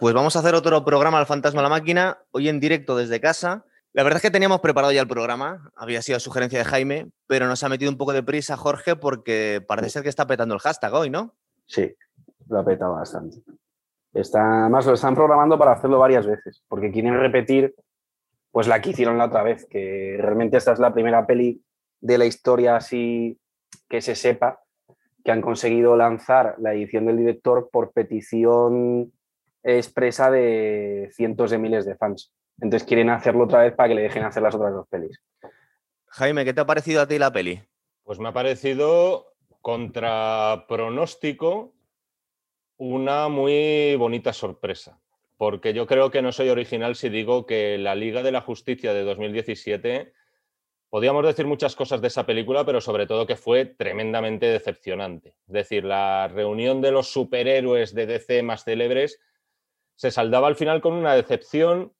Pues vamos a hacer otro programa al Fantasma a la Máquina, hoy en directo desde casa. La verdad es que teníamos preparado ya el programa, había sido sugerencia de Jaime, pero nos ha metido un poco de prisa Jorge porque parece ser que está petando el hashtag hoy, ¿no? Sí, lo ha petado bastante. Está, además lo están programando para hacerlo varias veces, porque quieren repetir pues la que hicieron la otra vez, que realmente esta es la primera peli de la historia así que se sepa que han conseguido lanzar la edición del director por petición expresa de cientos de miles de fans. Entonces quieren hacerlo otra vez para que le dejen hacer las otras dos pelis. Jaime, ¿qué te ha parecido a ti la peli? Pues me ha parecido contra pronóstico una muy bonita sorpresa, porque yo creo que no soy original si digo que la Liga de la Justicia de 2017 Podríamos decir muchas cosas de esa película, pero sobre todo que fue tremendamente decepcionante. Es decir, la reunión de los superhéroes de DC más célebres se saldaba al final con una decepción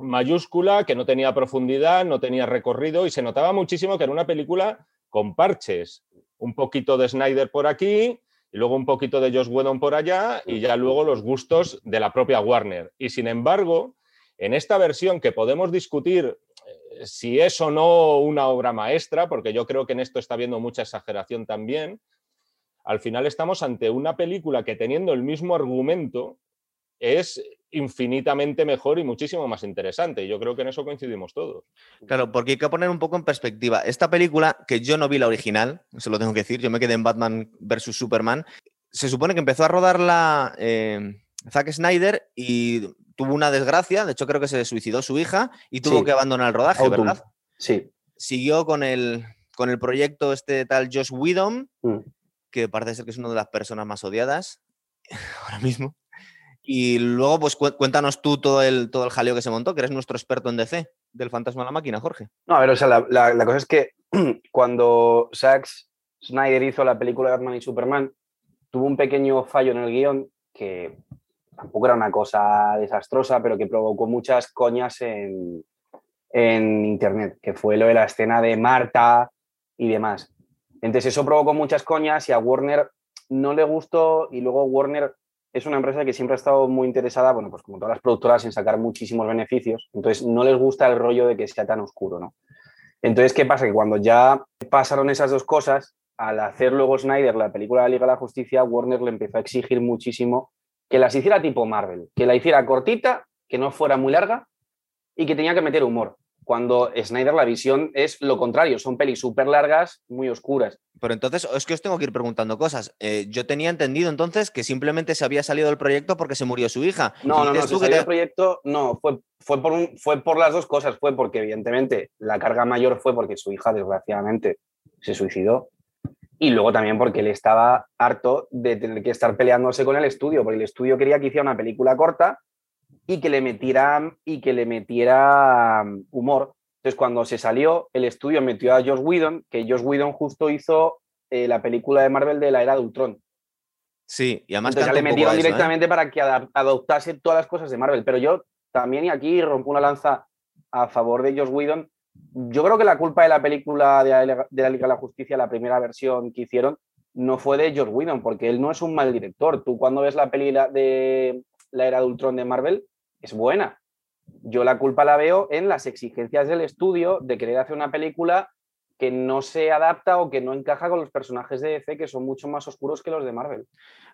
mayúscula que no tenía profundidad, no tenía recorrido y se notaba muchísimo que era una película con parches. Un poquito de Snyder por aquí y luego un poquito de Josh Whedon por allá y ya luego los gustos de la propia Warner. Y sin embargo, en esta versión que podemos discutir si es o no una obra maestra, porque yo creo que en esto está habiendo mucha exageración también, al final estamos ante una película que teniendo el mismo argumento es infinitamente mejor y muchísimo más interesante. Yo creo que en eso coincidimos todos. Claro, porque hay que poner un poco en perspectiva. Esta película, que yo no vi la original, se lo tengo que decir, yo me quedé en Batman vs. Superman, se supone que empezó a rodarla eh, Zack Snyder y tuvo una desgracia, de hecho creo que se suicidó su hija y tuvo que abandonar el rodaje, ¿verdad? Sí. Siguió con el, con el proyecto este tal Josh Whedon, mm. que parece ser que es una de las personas más odiadas ahora mismo. Y luego, pues cuéntanos tú todo el, todo el jaleo que se montó, que eres nuestro experto en DC, del fantasma de la máquina, Jorge. No, a ver, o sea, la, cosa es que cuando Zack Snyder hizo la película de Batman y Superman, tuvo un pequeño fallo en el guion que tampoco era una cosa desastrosa, pero que provocó muchas coñas en, Internet, que fue lo de la escena de Marta y demás. Entonces eso provocó muchas coñas y a Warner no le gustó y luego Warner es una empresa que siempre ha estado muy interesada, bueno, pues como todas las productoras, en sacar muchísimos beneficios. Entonces no les gusta el rollo de que sea tan oscuro, ¿no? Entonces, ¿qué pasa? Que cuando ya pasaron esas dos cosas, al hacer luego Snyder la película de la Liga de la Justicia, Warner le empezó a exigir muchísimo que las hiciera tipo Marvel, que la hiciera cortita, que no fuera muy larga y que tenía que meter humor. Cuando Snyder la visión es lo contrario, son pelis súper largas, muy oscuras. Pero entonces, es que os tengo que ir preguntando cosas. Eh, yo tenía entendido entonces que simplemente se había salido del proyecto porque se murió su hija. No, no, no, se salió del proyecto, no, fue, fue, por fue por las dos cosas. Fue porque, evidentemente, la carga mayor fue porque su hija, desgraciadamente, se suicidó y luego también porque él estaba harto de tener que estar peleándose con el estudio, porque el estudio quería que hiciera una película corta y que le metiera, y que le metiera um, humor. Entonces, cuando se salió, el estudio metió a Josh Whedon, que Josh Whedon justo hizo eh, la película de Marvel de la era de Ultron. Sí, y además ya le metieron ¿eh? directamente para que adoptase todas las cosas de Marvel. Pero yo también, y aquí rompo una lanza a favor de Josh Whedon, yo creo que la culpa de la película de la, Liga de la Justicia, la primera versión que hicieron, no fue de George Whedon, porque él no es un mal director. Tú cuando ves la peli de la era de Ultron de Marvel, es buena. Yo la culpa la veo en las exigencias del estudio de querer hacer una película que no se adapta o que no encaja con los personajes de DC que son mucho más oscuros que los de Marvel.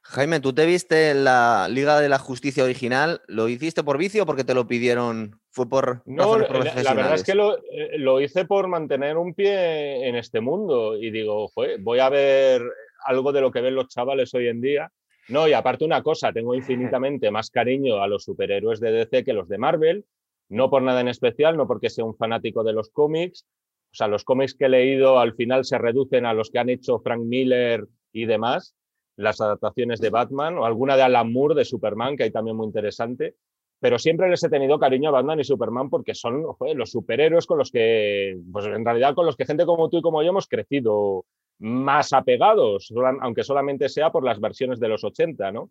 Jaime, ¿tú te viste la Liga de la Justicia original? ¿Lo hiciste por vicio o porque te lo pidieron? ¿Fue por No, la, verdad es que eh, lo, hice por mantener un pie en este mundo y digo, voy a ver algo de lo que ven los chavales hoy en día. No, y aparte una cosa, tengo infinitamente más cariño a los superhéroes de DC que los de Marvel, no por nada en especial, no porque sea un fanático de los cómics, o sea, los cómics que he leído al final se reducen a los que han hecho Frank Miller y demás, las adaptaciones de Batman o alguna de Alan Moore de Superman, que hay también muy interesante. Pero siempre les he tenido cariño a Batman y Superman porque son los superhéroes con los que, pues en realidad con los que gente como tú y como yo hemos crecido más apegados, aunque solamente sea por las versiones de los 80, ¿no?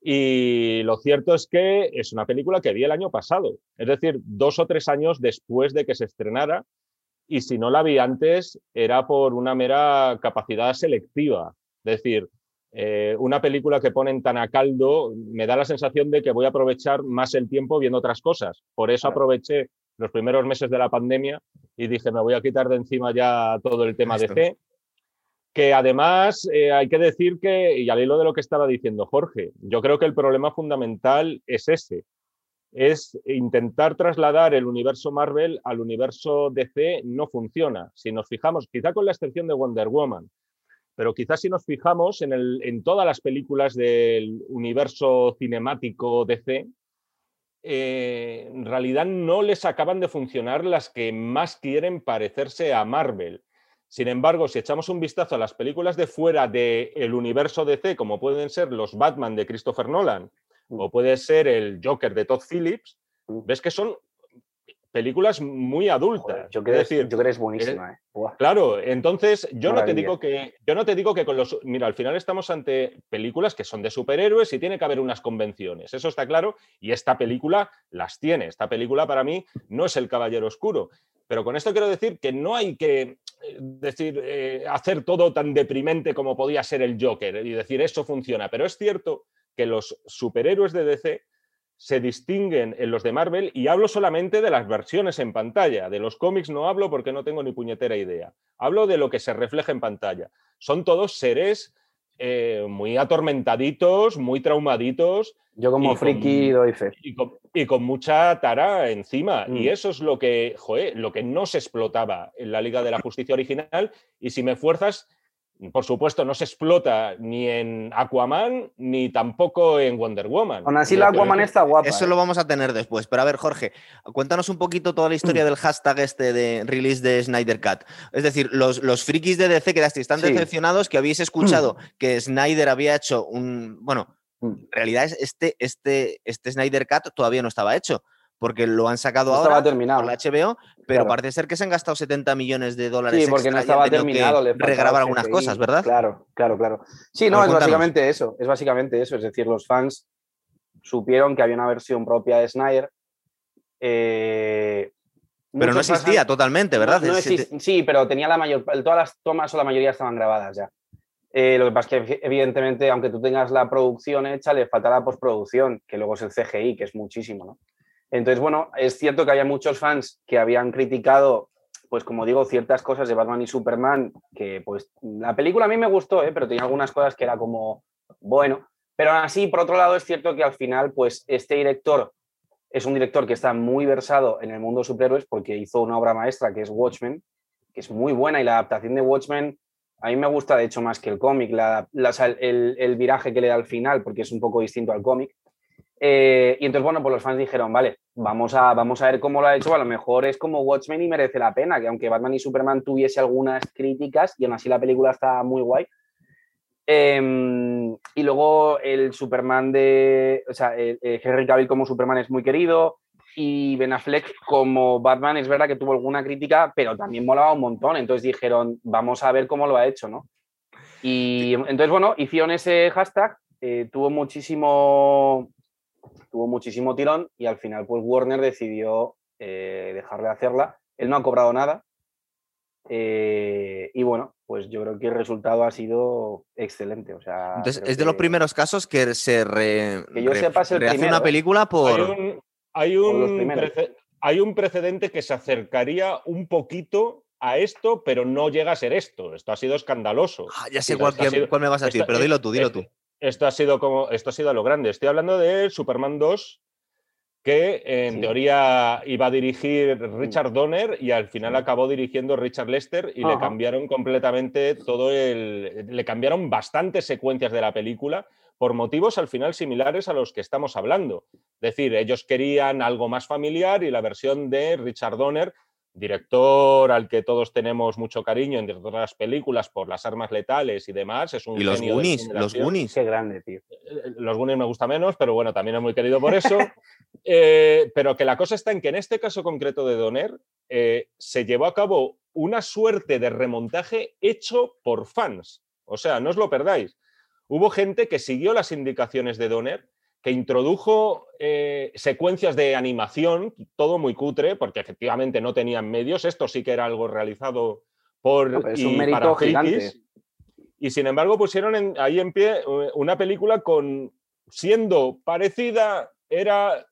Y lo cierto es que es una película que vi el año pasado, es decir, dos o tres años después de que se estrenara y si no la vi antes era por una mera capacidad selectiva. Es decir, eh, una película que ponen tan a caldo, me da la sensación de que voy a aprovechar más el tiempo viendo otras cosas. Por eso aproveché los primeros meses de la pandemia y dije, me voy a quitar de encima ya todo el tema de C. Que además eh, hay que decir que, y al hilo de lo que estaba diciendo Jorge, yo creo que el problema fundamental es ese, es intentar trasladar el universo Marvel al universo DC, no funciona. Si nos fijamos, quizá con la excepción de Wonder Woman, pero quizás si nos fijamos en, el, en todas las películas del universo cinemático DC, eh, en realidad no les acaban de funcionar las que más quieren parecerse a Marvel. Sin embargo, si echamos un vistazo a las películas de fuera del universo DC, como pueden ser los Batman de Christopher Nolan o puede ser el Joker de Todd Phillips, ves que son películas muy adultas. yo creo, decir, yo es buenísima. Eh, claro, entonces yo no, te digo que, yo no te digo que con los... Mira, al final estamos ante películas que son de superhéroes y tiene que haber unas convenciones, eso está claro, y esta película las tiene. Esta película para mí no es El Caballero Oscuro. Pero con esto quiero decir que no hay que eh, decir, eh, hacer todo tan deprimente como podía ser el Joker y decir eso funciona. Pero es cierto que los superhéroes de DC se distinguen en los de Marvel y hablo solamente de las versiones en pantalla. De los cómics no hablo porque no tengo ni puñetera idea. Hablo de lo que se refleja en pantalla. Son todos seres eh, muy atormentaditos, muy traumaditos. Yo como friki doy fe. Y con, mucha tara encima. Y mm. eso es lo que, lo que no se explotaba en la Liga de la Justicia original. Y si me fuerzas, por supuesto, no se explota ni en Aquaman ni tampoco en Wonder Woman. Aún así, la Aquaman está guapa. Eso ¿eh? lo vamos a tener después. Pero a ver, Jorge, cuéntanos un poquito toda la historia del hashtag este de release de Snyder Cut. Es decir, los, los frikis de DC que están decepcionados, que habéis escuchado que Snyder había hecho un. Bueno, mm. en realidad este, este, este Snyder Cut todavía no estaba hecho porque lo han sacado ahora terminado. por la HBO, pero parece ser que se han gastado 70 millones de dólares. Sí, porque no estaba terminado. Le regrabar algunas cosas, ¿verdad? Claro, claro, claro. Sí, no, es básicamente eso. Es básicamente eso. Es decir, los fans supieron que había una versión propia de Snyder. Eh, pero no existía totalmente, ¿verdad? sí, pero tenía la mayor. Todas las tomas o la mayoría estaban grabadas ya. Eh, lo que pasa es que, evidentemente, aunque tú tengas la producción hecha, le falta la postproducción, que luego es el CGI, que es muchísimo, ¿no? Entonces, bueno, es cierto que había muchos fans que habían criticado, pues como digo, ciertas cosas de Batman y Superman, que pues la película a mí me gustó, ¿eh? pero tenía algunas cosas que era como, bueno, pero así, por otro lado, es cierto que al final, pues este director es un director que está muy versado en el mundo de superhéroes porque hizo una obra maestra que es Watchmen, que es muy buena y la adaptación de Watchmen a mí me gusta, de hecho, más que el cómic, el, el, viraje que le da al final, porque es un poco distinto al cómic. Eh, y entonces, bueno, pues los fans dijeron, vale, vamos a, vamos a ver cómo lo ha hecho, a lo mejor es como Watchmen y merece la pena, que aunque Batman y Superman tuviese algunas críticas, y aún así la película está muy guay. Em, y luego el Superman de, o sea, Henry Cavill como Superman es muy querido, y Ben Affleck como Batman es verdad que tuvo alguna crítica, pero también molaba un montón, entonces dijeron, vamos a ver cómo lo ha hecho, ¿no? Y entonces, bueno, hicieron ese hashtag, eh, tuvo muchísimo tuvo muchísimo tirón y al final pues Warner decidió eh, dejar de hacerla. Él no ha cobrado nada. Eh, y bueno, pues yo creo que el resultado ha sido excelente. O sea, Entonces, es de los primeros casos que se re, que yo sepa, rehace una película por. Hay un, hay, un precedente que se acercaría un poquito a esto, pero no llega a ser esto. Esto ha sido escandaloso. Ah, ya sé cuál, me vas a decir, pero dilo tú, dilo tú esto ha sido como esto ha sido lo grande. Estoy hablando de Superman 2, que en teoría iba a dirigir Richard Donner y al final acabó dirigiendo Richard Lester y le cambiaron completamente todo el. Le cambiaron bastantes secuencias de la película por motivos al final similares a los que estamos hablando. Es decir, ellos querían algo más familiar y la versión de Richard Donner director al que todos tenemos mucho cariño en otras películas por las armas letales y demás. Es un y los Goonies, los Goonies. Qué grande, tío. Eh, eh, los Goonies me gusta menos, pero bueno, también es muy querido por eso. Eh, pero que la cosa está en que en este caso concreto de Donner se llevó a cabo una suerte de remontaje hecho por fans. O sea, no os lo perdáis. Hubo gente que siguió las indicaciones de Donner que introdujo eh, secuencias de animación, todo muy cutre, porque efectivamente no tenían medios. Esto sí que era algo realizado por es un mérito gigante. Y sin embargo pusieron ahí en pie eh, una película con, siendo parecida, era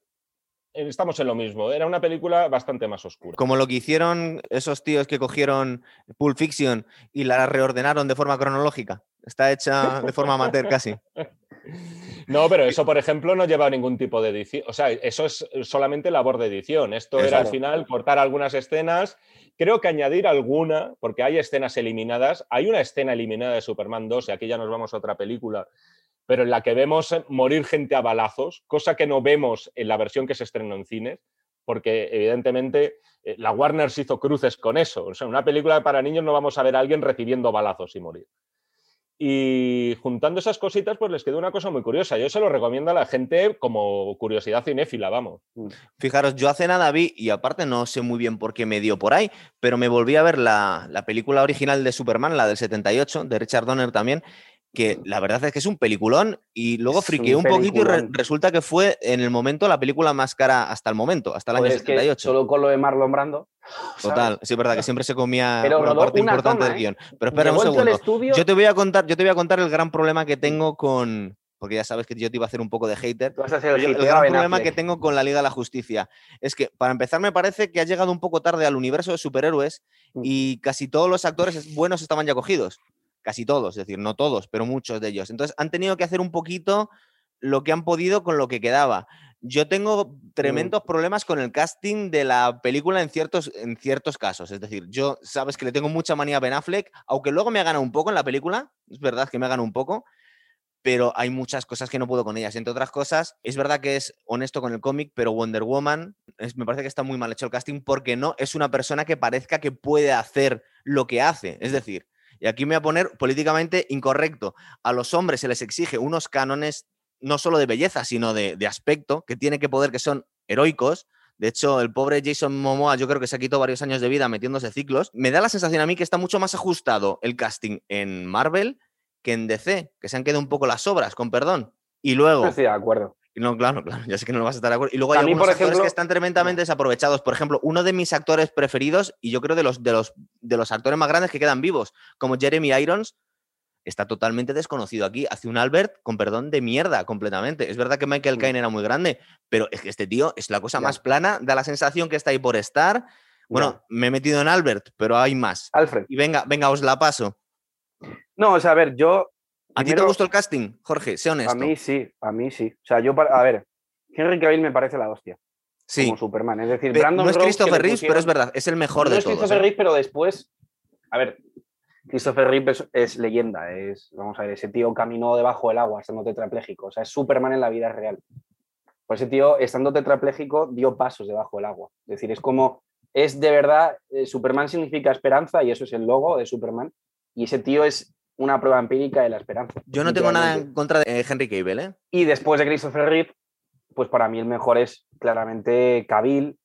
estamos en lo mismo. Era una película bastante más oscura. Como lo que hicieron esos tíos que cogieron Pulp Fiction y la reordenaron de forma cronológica. Está hecha de forma amateur casi. No, pero eso, por ejemplo, no lleva ningún tipo de edición. O sea, eso es solamente labor de edición. Esto era al final cortar algunas escenas. Creo que añadir alguna, porque hay escenas eliminadas. Hay una escena eliminada de Superman 2, y aquí ya nos vamos a otra película, pero en la que vemos morir gente a balazos, cosa que no vemos en la versión que se estrenó en cines, porque evidentemente eh, la Warner se hizo cruces con eso. O sea, en una película para niños no vamos a ver a alguien recibiendo balazos y morir. Y juntando esas cositas, pues les quedó una cosa muy curiosa. Yo se lo recomiendo a la gente como curiosidad cinéfila, vamos. Mm. Fijaros, yo hace nada vi, y aparte no sé muy bien por qué me dio por ahí, pero me volví a ver la, la película original de Superman, la del 78, de Richard Donner también, que la verdad es que es un peliculón y luego friqueé un, poquito y resulta que fue en el momento la película más cara hasta el momento, hasta el año 78. solo con lo de Marlon Brando. Total, sí es verdad que siempre se comía una parte importante del ¿eh? guion. Pero espera un segundo. Yo te voy a contar, yo te voy a contar el gran problema que tengo con porque ya sabes que yo te iba a hacer un poco de hater. el, el gran problema que tengo con la Liga de la Justicia es que, para empezar, me parece que ha llegado un poco tarde al universo de superhéroes mm. y casi todos los actores buenos estaban ya cogidos casi todos, es decir, no todos, pero muchos de ellos. Entonces han tenido que hacer un poquito lo que han podido con lo que quedaba. Yo tengo mm. tremendos problemas con el casting de la película en ciertos, en ciertos casos. Es decir, yo sabes que le tengo mucha manía a Ben Affleck, aunque luego me ha ganado un poco en la película, es verdad que me ha ganado un poco, pero hay muchas cosas que no puedo con ellas. Entre otras cosas, es verdad que es honesto con el cómic, pero Wonder Woman me parece que está muy mal hecho el casting porque no es una persona que parezca que puede hacer lo que hace. Es decir, y aquí me voy a poner políticamente incorrecto. A los hombres se les exige unos cánones no solo de belleza, sino de, aspecto, que tiene que poder, que son heroicos. De hecho, el pobre Jason Momoa yo creo que se ha quitado varios años de vida metiéndose ciclos. Me da la sensación a mí que está mucho más ajustado el casting en Marvel que en DC, que se han quedado un poco las obras, con perdón. Y luego... Estoy de acuerdo. No, claro, claro, ya sé que no lo vas a estar de acuerdo. Y luego hay algunos actores que están tremendamente desaprovechados. Por ejemplo, uno de mis actores preferidos, y yo creo de los, de los, de los actores más grandes que quedan vivos, como Jeremy Irons, está totalmente desconocido aquí. Hace un Albert, con perdón, de mierda completamente. Es verdad que Michael Caine era muy grande, pero es que este tío es la cosa más plana, da la sensación que está ahí por estar. Bueno, me he metido en Albert, pero hay más. Alfred. Y venga, venga, os la paso. No, o sea, a ver, yo ¿A ti te gustó el casting, Jorge? Sé honesto. A mí sí, a mí sí. O sea, yo, a ver, Henry Cavill me parece la hostia. Sí. Como Superman. Es decir, Brandon No es Christopher Reeve, pero es verdad, es el mejor de todos. No es Christopher ¿eh? Reeve, pero después. A ver, Christopher Reeve es, leyenda. Es, vamos a ver, ese tío caminó debajo del agua estando tetrapléjico. O sea, es Superman en la vida real. Pues ese tío, estando tetrapléjico, dio pasos debajo del agua. Es decir, es como. Es de verdad. Eh, Superman significa esperanza y eso es el logo de Superman. Y ese tío es una prueba empírica de la esperanza. Yo no tengo nada en contra de Henry Cable, ¿eh? Y después de Christopher Reeve, pues para mí el mejor es claramente Cavill.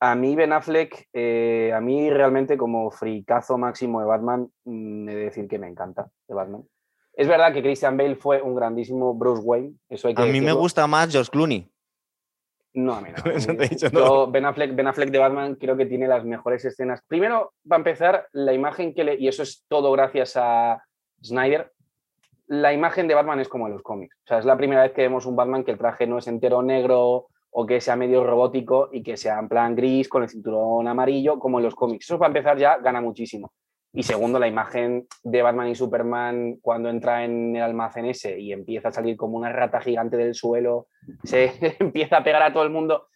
A mí Ben Affleck, eh, a mí realmente como fricazo máximo de Batman, mm, he de decir que me encanta de Batman. Es verdad que Christian Bale fue un grandísimo Bruce Wayne. Eso hay que a mí me gusta más George Clooney. No, a mí no. ben, Affleck, ben, Affleck, de Batman creo que tiene las mejores escenas. Primero, va a empezar, la imagen que le... Y eso es todo gracias a, Snyder, la imagen de Batman es como en los cómics. O sea, es la primera vez que vemos un Batman que el traje no es entero negro o que sea medio robótico y que sea en plan gris con el cinturón amarillo, como en los cómics. Eso para empezar ya gana muchísimo. Y segundo, la imagen de Batman y Superman cuando entra en el almacén ese y empieza a salir como una rata gigante del suelo, se empieza a pegar a todo el mundo,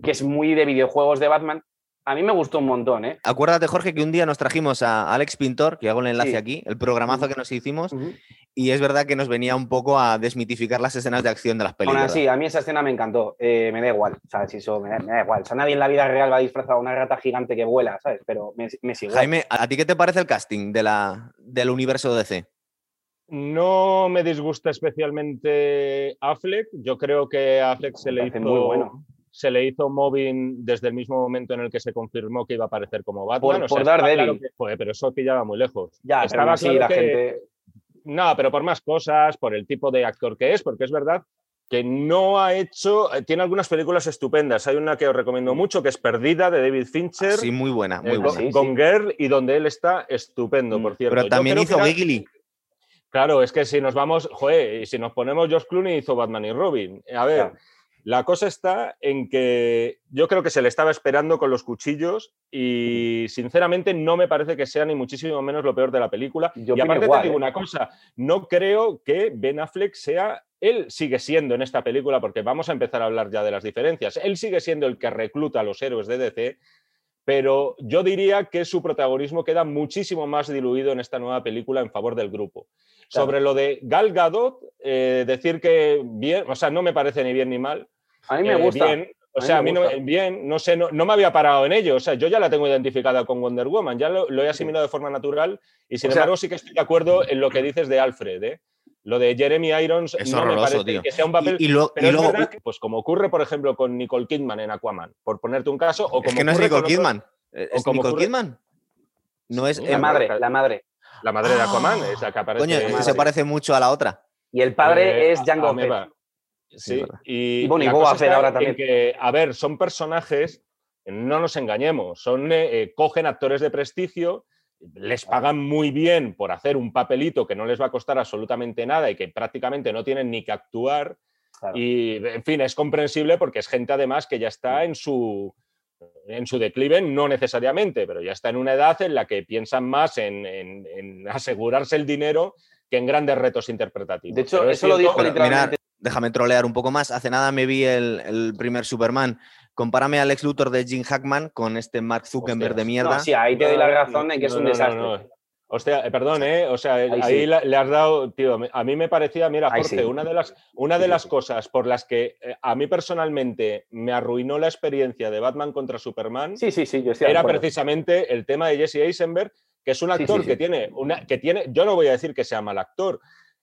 que es muy de videojuegos de Batman, a mí me gustó un montón, ¿eh? Acuérdate, Jorge, que un día nos trajimos a Alex Pintor, que hago el enlace aquí, el programazo que nos hicimos, y es verdad que nos venía un poco a desmitificar las escenas de acción de las películas. sí, a mí esa escena me encantó. Eh, me da igual, o sea, si eso me da, igual. O sea, nadie en la vida real va a disfrazar a una rata gigante que vuela, ¿sabes? Pero me, me sigue. Jaime, ¿a ti qué te parece el casting de la, del universo DC? No me disgusta especialmente Affleck. Yo creo que Affleck se le hizo muy bueno se le hizo mobbing desde el mismo momento en el que se confirmó que iba a aparecer como Batman. Por, dar pero eso pillaba muy lejos. Ya, estaba así la gente. No, pero por más cosas, por el tipo de actor que es, porque es verdad que no ha hecho. Eh, tiene algunas películas estupendas. Hay una que os recomiendo mucho, que es Perdida, de David Fincher. Sí, muy buena, muy eh, buena. Con, Girl, y donde él está estupendo, mm, por cierto. Pero también hizo Wiggly. Claro, es que si nos vamos, joder, y si nos ponemos Josh Clooney hizo Batman y Robin. A ver, Claro. La cosa está en que yo creo que se le estaba esperando con los cuchillos y sinceramente no me parece que sea ni muchísimo menos lo peor de la película. Yo y aparte igual, te digo ¿eh? una cosa, no creo que Ben Affleck sea, él sigue siendo en esta película, porque vamos a empezar a hablar ya de las diferencias, él sigue siendo el que recluta a los héroes de DC, pero yo diría que su protagonismo queda muchísimo más diluido en esta nueva película en favor del grupo. Claro. Sobre lo de Gal Gadot, eh, decir que bien, o sea, no me parece ni bien ni mal. A mí me Eh, gusta. bien, o A mí sea, a mí no, bien, no sé, no, no me había parado en ello. O sea, yo ya la tengo identificada con Wonder Woman, ya lo, lo he asimilado de forma natural y sin O sea- embargo sí que estoy de acuerdo en lo que dices de Alfred. ¿eh? Lo de Jeremy Irons Es no me horroroso, parece tío. que sea un papel. Y, y lo- pero y es luego, verdad que, pues como ocurre, por ejemplo, con Nicole Kidman en Aquaman, por ponerte un caso, o como es que no es Nicole Kidman. eh, ¿Es como Nicole ocurre- Kidman? No es. La eh, madre, la madre. la madre de Aquaman, Ah, esa que aparece. Coño, es se parece mucho a la otra. Y el padre Eh, es a- Django a Meva. Fett. Sí, y, Y bueno, y Boba Fett ahora también. que, a ver, son personajes, no nos engañemos, son, eh, cogen actores de prestigio, les pagan muy bien por hacer un papelito que no les va a costar absolutamente nada y que prácticamente no tienen ni que actuar. Claro. Y, en fin, es comprensible porque es gente además que ya está en su, en su declive, no necesariamente, pero ya está en una edad en la que piensan más en, en- en asegurarse el dinero que en grandes retos interpretativos. De hecho, Pero es eso lo dijo literalmente. Déjame trolear un poco más. Hace nada me vi el, el primer Superman. Compárame al ex Luthor de Jim Hackman con este Mark Zuckerberg de mierda. No, sí, ahí te doy la razón en que es un no, desastre. no. Hostia, eh, perdón, ¿eh? O sea, ahí, Ahí sí. la- le has dado, tío, a mí me parecía, mira, Jorge, sí. una de las, una de sí, las sí. cosas por las que eh, a mí personalmente me arruinó la experiencia de Batman contra Superman Sí, sí, sí, yo de era precisamente el tema de Jesse Eisenberg, que es un Sí, sí, actor sí. que tiene una, que tiene, yo no voy a decir que sea mal actor,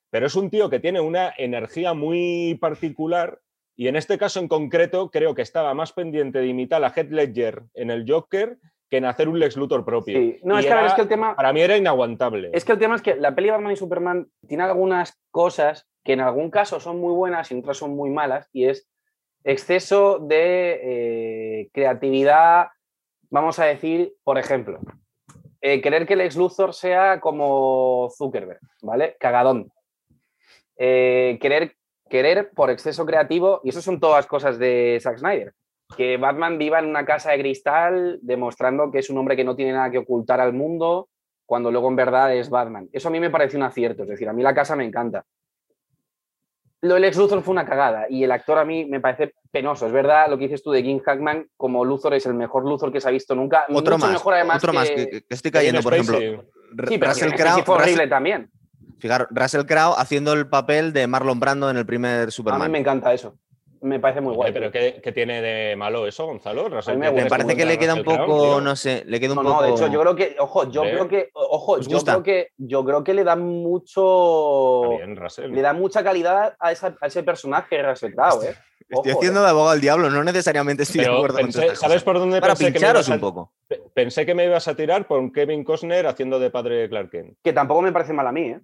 pero es un tío que tiene una energía muy particular y en este caso en concreto creo que estaba más pendiente de imitar a Heath Ledger en el Joker que en hacer un Lex Luthor propio. Sí. No, es que, a ver, era- es que el tema. Para mí era inaguantable. Es que el tema es que la peli Batman y Superman tiene algunas cosas que en algún caso son muy buenas y en otras son muy malas, y es exceso de eh, creatividad, vamos a decir, por ejemplo, eh, querer que el ex Luthor sea como Zuckerberg, ¿vale? Cagadón. Eh, querer, querer por exceso creativo, y eso son todas cosas de Zack Snyder, que Batman viva en una casa de cristal demostrando que es un hombre que no tiene nada que ocultar al mundo, cuando luego en verdad es Batman. Eso a mí me parece un acierto, es decir, a mí la casa me encanta. Lo del ex Luthor fue una cagada y el actor a mí me parece penoso. Es verdad lo que dices tú de Jim Hackman, como Luthor es el mejor Luthor que se ha visto nunca. Otro mucho más. mejor además otro que... más que, estoy cayendo, por ejemplo. Sí, pero Russell Crowe, fue horrible Russell- también. Fijaros, Russell Crowe haciendo el papel de Marlon Brando en el primer A mí Superman. me encanta eso. Me parece muy guay. Oye, pero ¿qué, qué tiene de malo eso, Gonzalo? Russell me Me parece que le queda un poco, no sé, le queda un No, poco. no, de hecho, yo creo que, ojo, yo Hombre. creo que, ojo, ¿Os yo gusta? creo que, yo creo que le da mucho, Está bien, Russell. le da mucha calidad a, esa- a ese personaje Russell Crowe, ¿eh? Estoy Ojo, haciendo ¿eh? de abogado al diablo, no necesariamente estoy de acuerdo con pensé- estas ¿Sabes cosas. por dónde Para pensé que me pincharos ibas a- un poco. Pe- Pensé que me ibas a tirar por un Kevin Costner haciendo de padre de Clark Kent. Que tampoco me parece mal a mí, ¿eh?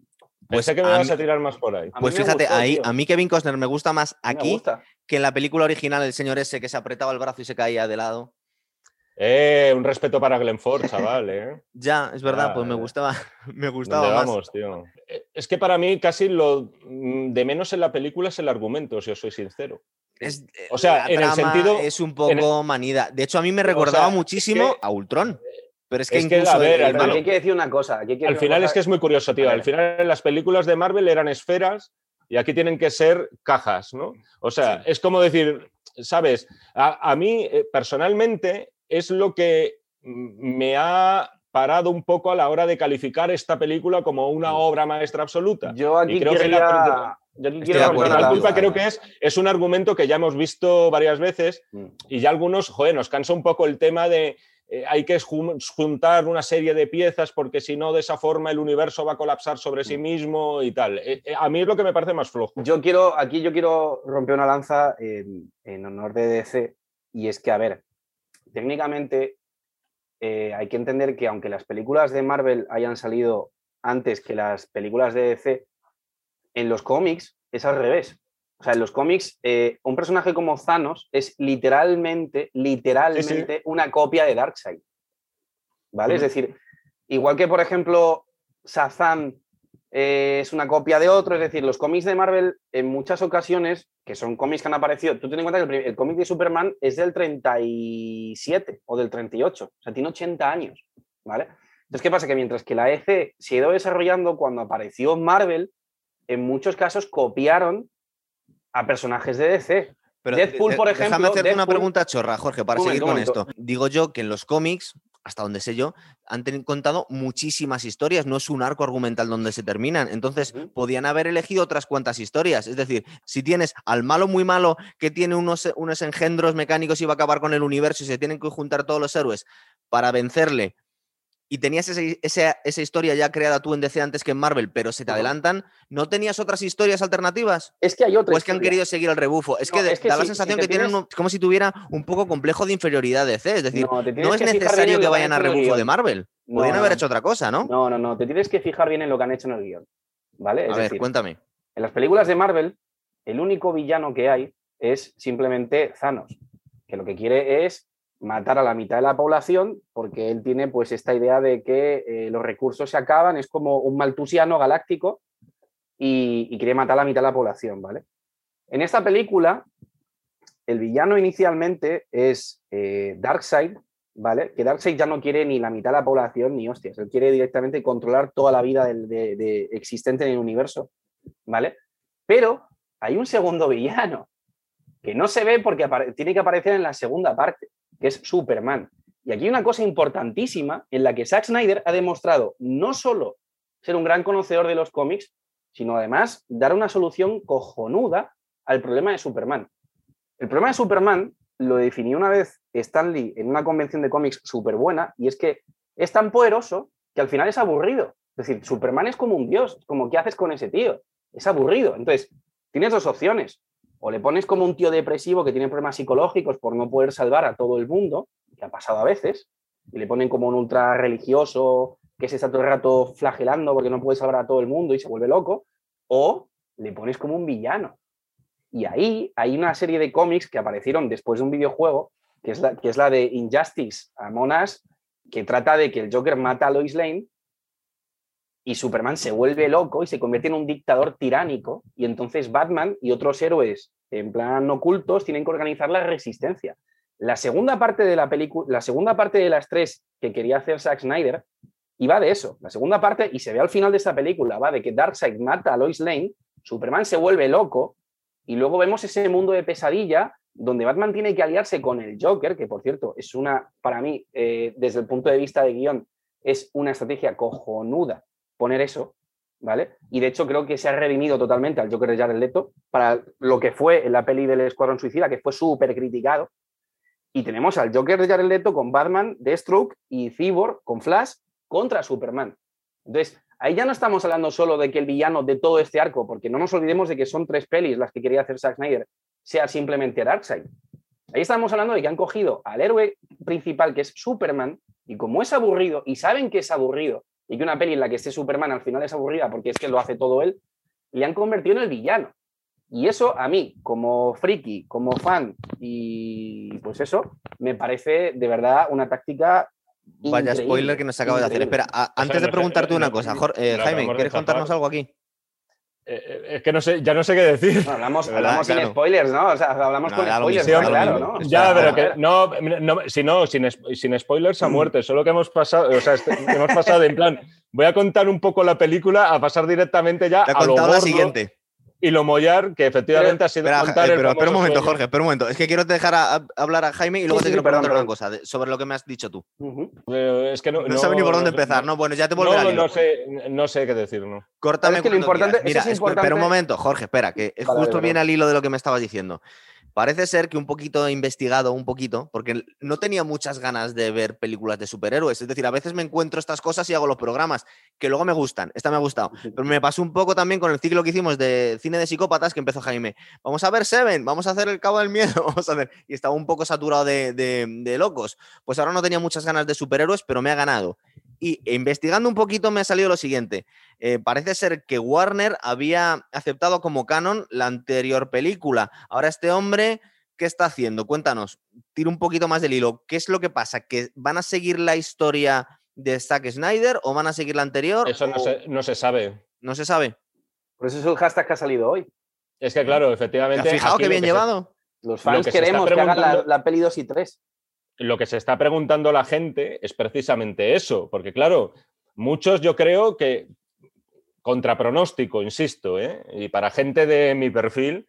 Pues Pensé que me mí- a tirar más por ahí. Pues fíjate, gustó, ahí, tío. a mí Kevin Costner me gusta más aquí gusta. que en la película original, el señor ese que se apretaba el brazo y se caía de lado. Eh, un respeto para Glenn Ford, chaval, ¿eh? Ya, es verdad, pues me gustaba, me ¿Dónde gustaba más. vamos, tío? Eh, Es que para mí casi lo mm, de menos en la película es el argumento, si os soy sincero. Es- O sea, la en el sentido- Es un poco manida. De hecho, a mí me recordaba sea, muchísimo es que- a Ultron. Pero es que es que, incluso a ver, el- aquí malo- hay que decir una cosa. aquí hay que Al final es que es muy curioso, tío. Al final en las películas de Marvel eran esferas y aquí tienen que ser cajas, ¿no? O sea, Sí. es como decir, ¿sabes? A, a mí, eh, personalmente, es lo que me ha parado un poco a la hora de calificar esta película como una obra maestra absoluta. Yo aquí Y creo que la- Yo aquí quiero de La culpa lanza. creo que es, es un argumento que ya hemos visto varias veces Mm. y ya algunos, joder, nos cansa un poco el tema de eh, hay que jun- juntar una serie de piezas porque si no, de esa forma el universo va a colapsar sobre sí mismo y tal. Eh, eh, a mí es lo que me parece más flojo. Yo quiero, aquí yo quiero romper una lanza en, en honor de DC y es que, a ver, técnicamente hay que entender que aunque las películas de Marvel hayan salido antes que las películas de DC, en los cómics es al revés. O sea, en los cómics, eh, un personaje como Thanos es literalmente, literalmente una copia de Darkseid. ¿Vale? Es decir, igual que, por ejemplo, Shazam eh, es una copia de otro. Es decir, los cómics de Marvel en muchas ocasiones, que son cómics que han aparecido, tú ten en cuenta que el, el cómic de Superman es del 37 o del 38, o sea, tiene 80 años, ¿vale? Entonces, ¿qué pasa? Que mientras que la EC se ha ido desarrollando, cuando apareció Marvel, en muchos casos copiaron a personajes de DC. Pero Deadpool, de- por Déjame ejemplo, hacerte una pregunta chorra, Jorge, para seguir con esto. Digo yo que en los cómics, hasta donde sé yo, han contado muchísimas historias, no es un arco argumental donde se terminan. Entonces, podían haber elegido otras cuantas historias. Es decir, si tienes al malo muy malo que tiene unos, unos engendros mecánicos y va a acabar con el universo y se tienen que juntar todos los héroes para vencerle. Y tenías ese- ese- esa historia ya creada tú en DC antes que en Marvel, pero se te adelantan, ¿no tenías otras historias alternativas? Es que hay otra ¿O es que han querido seguir el rebufo? Es No, que, de- es que da la sensación si que tienen tienes- un- es como si tuviera un poco complejo de inferioridad de C. Es decir, No, es necesario que vayan a rebufo de. Marvel. No, Podrían haber hecho otra cosa, ¿no? No, no, no, te tienes que fijar bien en lo que han hecho en el guion. ¿Vale? Es a ver, cuéntame. en las películas de Marvel, el único villano que hay es simplemente Thanos, que lo que quiere es matar a la mitad de la población porque él tiene pues esta idea de que eh, los recursos se acaban, es como un maltusiano galáctico y, quiere matar a la mitad de la población, ¿vale? En esta película, el villano inicialmente es eh, Darkseid, ¿vale? Que Darkseid ya no quiere ni la mitad de la población ni hostias, él quiere directamente controlar toda la vida de- existente en el universo, ¿vale? Pero hay un segundo villano que no se ve porque tiene que aparecer en la segunda parte, que es Superman. Y aquí hay una cosa importantísima en la que Zack Snyder ha demostrado no solo ser un gran conocedor de los cómics, sino además dar una solución cojonuda al problema de Superman. El problema de Superman lo definió una vez Stan Lee en una convención de cómics súper buena, y es que es tan poderoso que al final es aburrido. Es decir, Superman es como un dios, como ¿qué haces con ese tío? Es aburrido. Entonces, tienes dos opciones. O le pones como un tío depresivo que tiene problemas psicológicos por no poder salvar a todo el mundo, que ha pasado a veces, y le ponen como un ultra religioso que se está todo el rato flagelando porque no puede salvar a todo el mundo y se vuelve loco, o le pones como un villano. Y ahí hay una serie de cómics que aparecieron después de un videojuego, que es la, que es la de Injustice Among Us, que trata de que el Joker mata a Lois Lane y Superman se vuelve loco y se convierte en un dictador tiránico y entonces Batman y otros héroes en plan ocultos tienen que organizar la resistencia. La segunda parte de la película, la segunda parte de las tres que quería hacer Zack Snyder iba de eso. La segunda parte, y se ve al final de esta película, va de que Darkseid mata a Lois Lane, Superman se vuelve loco y luego vemos ese mundo de pesadilla donde Batman tiene que aliarse con el Joker, que por cierto es una, para mí, eh, desde el punto de vista de guion, es una estrategia cojonuda poner eso, ¿vale? Y de hecho creo que se ha redimido totalmente al Joker de Jared Leto para lo que fue en la peli del Escuadrón Suicida, que fue súper criticado. Y tenemos al Joker de Jared Leto con Batman, Deathstroke y Cyborg con Flash contra Superman. Entonces, ahí ya no estamos hablando solo de que el villano de todo este arco, porque no nos olvidemos de que son tres pelis las que quería hacer Zack Snyder, sea simplemente Darkseid. Ahí estamos hablando de que han cogido al héroe principal, que es Superman, y como es aburrido, y saben que es aburrido, y que una peli en la que esté Superman al final es aburrida porque es que lo hace todo él, le han convertido en el villano. Y eso a mí, como friki, como fan, y pues eso, me parece de verdad una táctica. Vaya increíble, spoiler que nos acaba de hacer. Espera, a- O sea, antes de preguntarte no- una no- cosa, Jor- eh, Jaime, ¿quieres contarnos algo aquí? Eh, es que no sé, ya no sé qué decir. No, hablamos hablamos sin claro. spoilers, ¿no? O sea, hablamos No, con spoilers, mismo, claro. ¿no? Ya, Espera, pero que no, no, si no, sin, sin spoilers a muerte, solo que hemos pasado, o sea, este- hemos pasado de en plan, voy a contar un poco la película a pasar directamente ya Te a lo la siguiente. Y lo mollar, que efectivamente ha sido Espera, contar eh, el pero espera un momento, sueño. Jorge, espera un momento. Es que quiero dejar a, a- hablar a Jaime y luego Sí, te sí, quiero perdón, preguntar una cosa de- sobre lo que me has dicho tú. Ujú. Eh, es que no, No, sabes ni por dónde no- empezar, ¿no? Bueno, ya te No, volveré hilo. no sé, no sé qué decir, ¿no? Córtame Es que lo importante-. Mira, es escu- espera un importante. momento, Jorge, espera, que Vale, justo vale, viene al hilo de lo que me estabas diciendo. Parece ser que un poquito he investigado, un poquito, porque no tenía muchas ganas de ver películas de superhéroes. Es decir, a veces me encuentro estas cosas y hago los programas que luego me gustan. Esta me ha gustado. Pero me pasó un poco también con el ciclo que hicimos de cine de psicópatas que empezó Jaime. Vamos a ver Seven, vamos a hacer el cabo del miedo, vamos a ver. Y estaba un poco saturado de, de- de locos. Pues ahora no tenía muchas ganas de superhéroes, pero me ha ganado. Y e investigando un poquito me ha salido lo siguiente. Eh, parece ser que Warner había aceptado como canon la anterior película. Ahora este hombre, ¿qué está haciendo? Cuéntanos, tira un poquito más del hilo. ¿Qué es lo que pasa? ¿Que van a seguir la historia de Zack Snyder o van a seguir la anterior? Eso no o- se, no se sabe. No se sabe. Por eso es el hashtag que ha salido hoy. Es que, claro, ¿Te efectivamente. has fijado qué bien que se- llevado? Los Lo fans que queremos que hagan la, la peli 2 y 3. Lo que se está preguntando la gente es precisamente eso, porque claro, muchos yo creo que contra pronóstico, insisto, ¿eh? y para gente de mi perfil,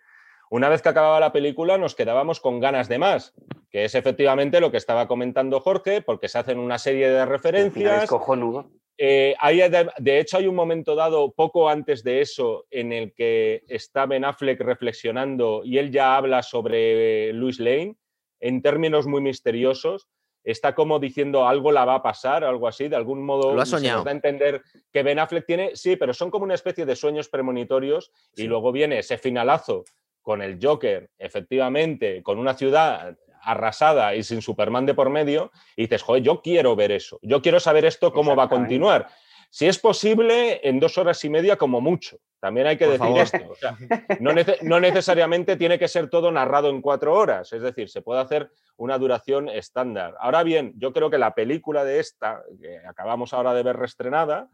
una vez que acababa la película nos quedábamos con ganas de más, que es efectivamente lo que estaba comentando Jorge, porque se hacen una serie de referencias. cojonudo. Eh, hay de, de hecho, hay un momento dado, poco antes de eso, en el que está Ben Affleck reflexionando y él ya habla sobre Louis Lane en términos muy misteriosos. Está como diciendo algo la va a pasar, algo así, de algún modo. Lo ha se nos soñado. da a entender que Ben Affleck tiene, sí, pero son como una especie de sueños premonitorios y luego viene ese finalazo con el Joker, efectivamente, con una ciudad arrasada y sin Superman de por medio, y dices, joder, yo quiero ver eso, yo quiero saber esto cómo va a continuar. Si es posible, en dos horas y media como mucho. También hay que Por decir favor. esto. O sea, no, nece- no necesariamente tiene que ser todo narrado en cuatro horas. Es decir, se puede hacer una duración estándar. Ahora bien, yo creo que la película de esta, que acabamos ahora de ver reestrenada,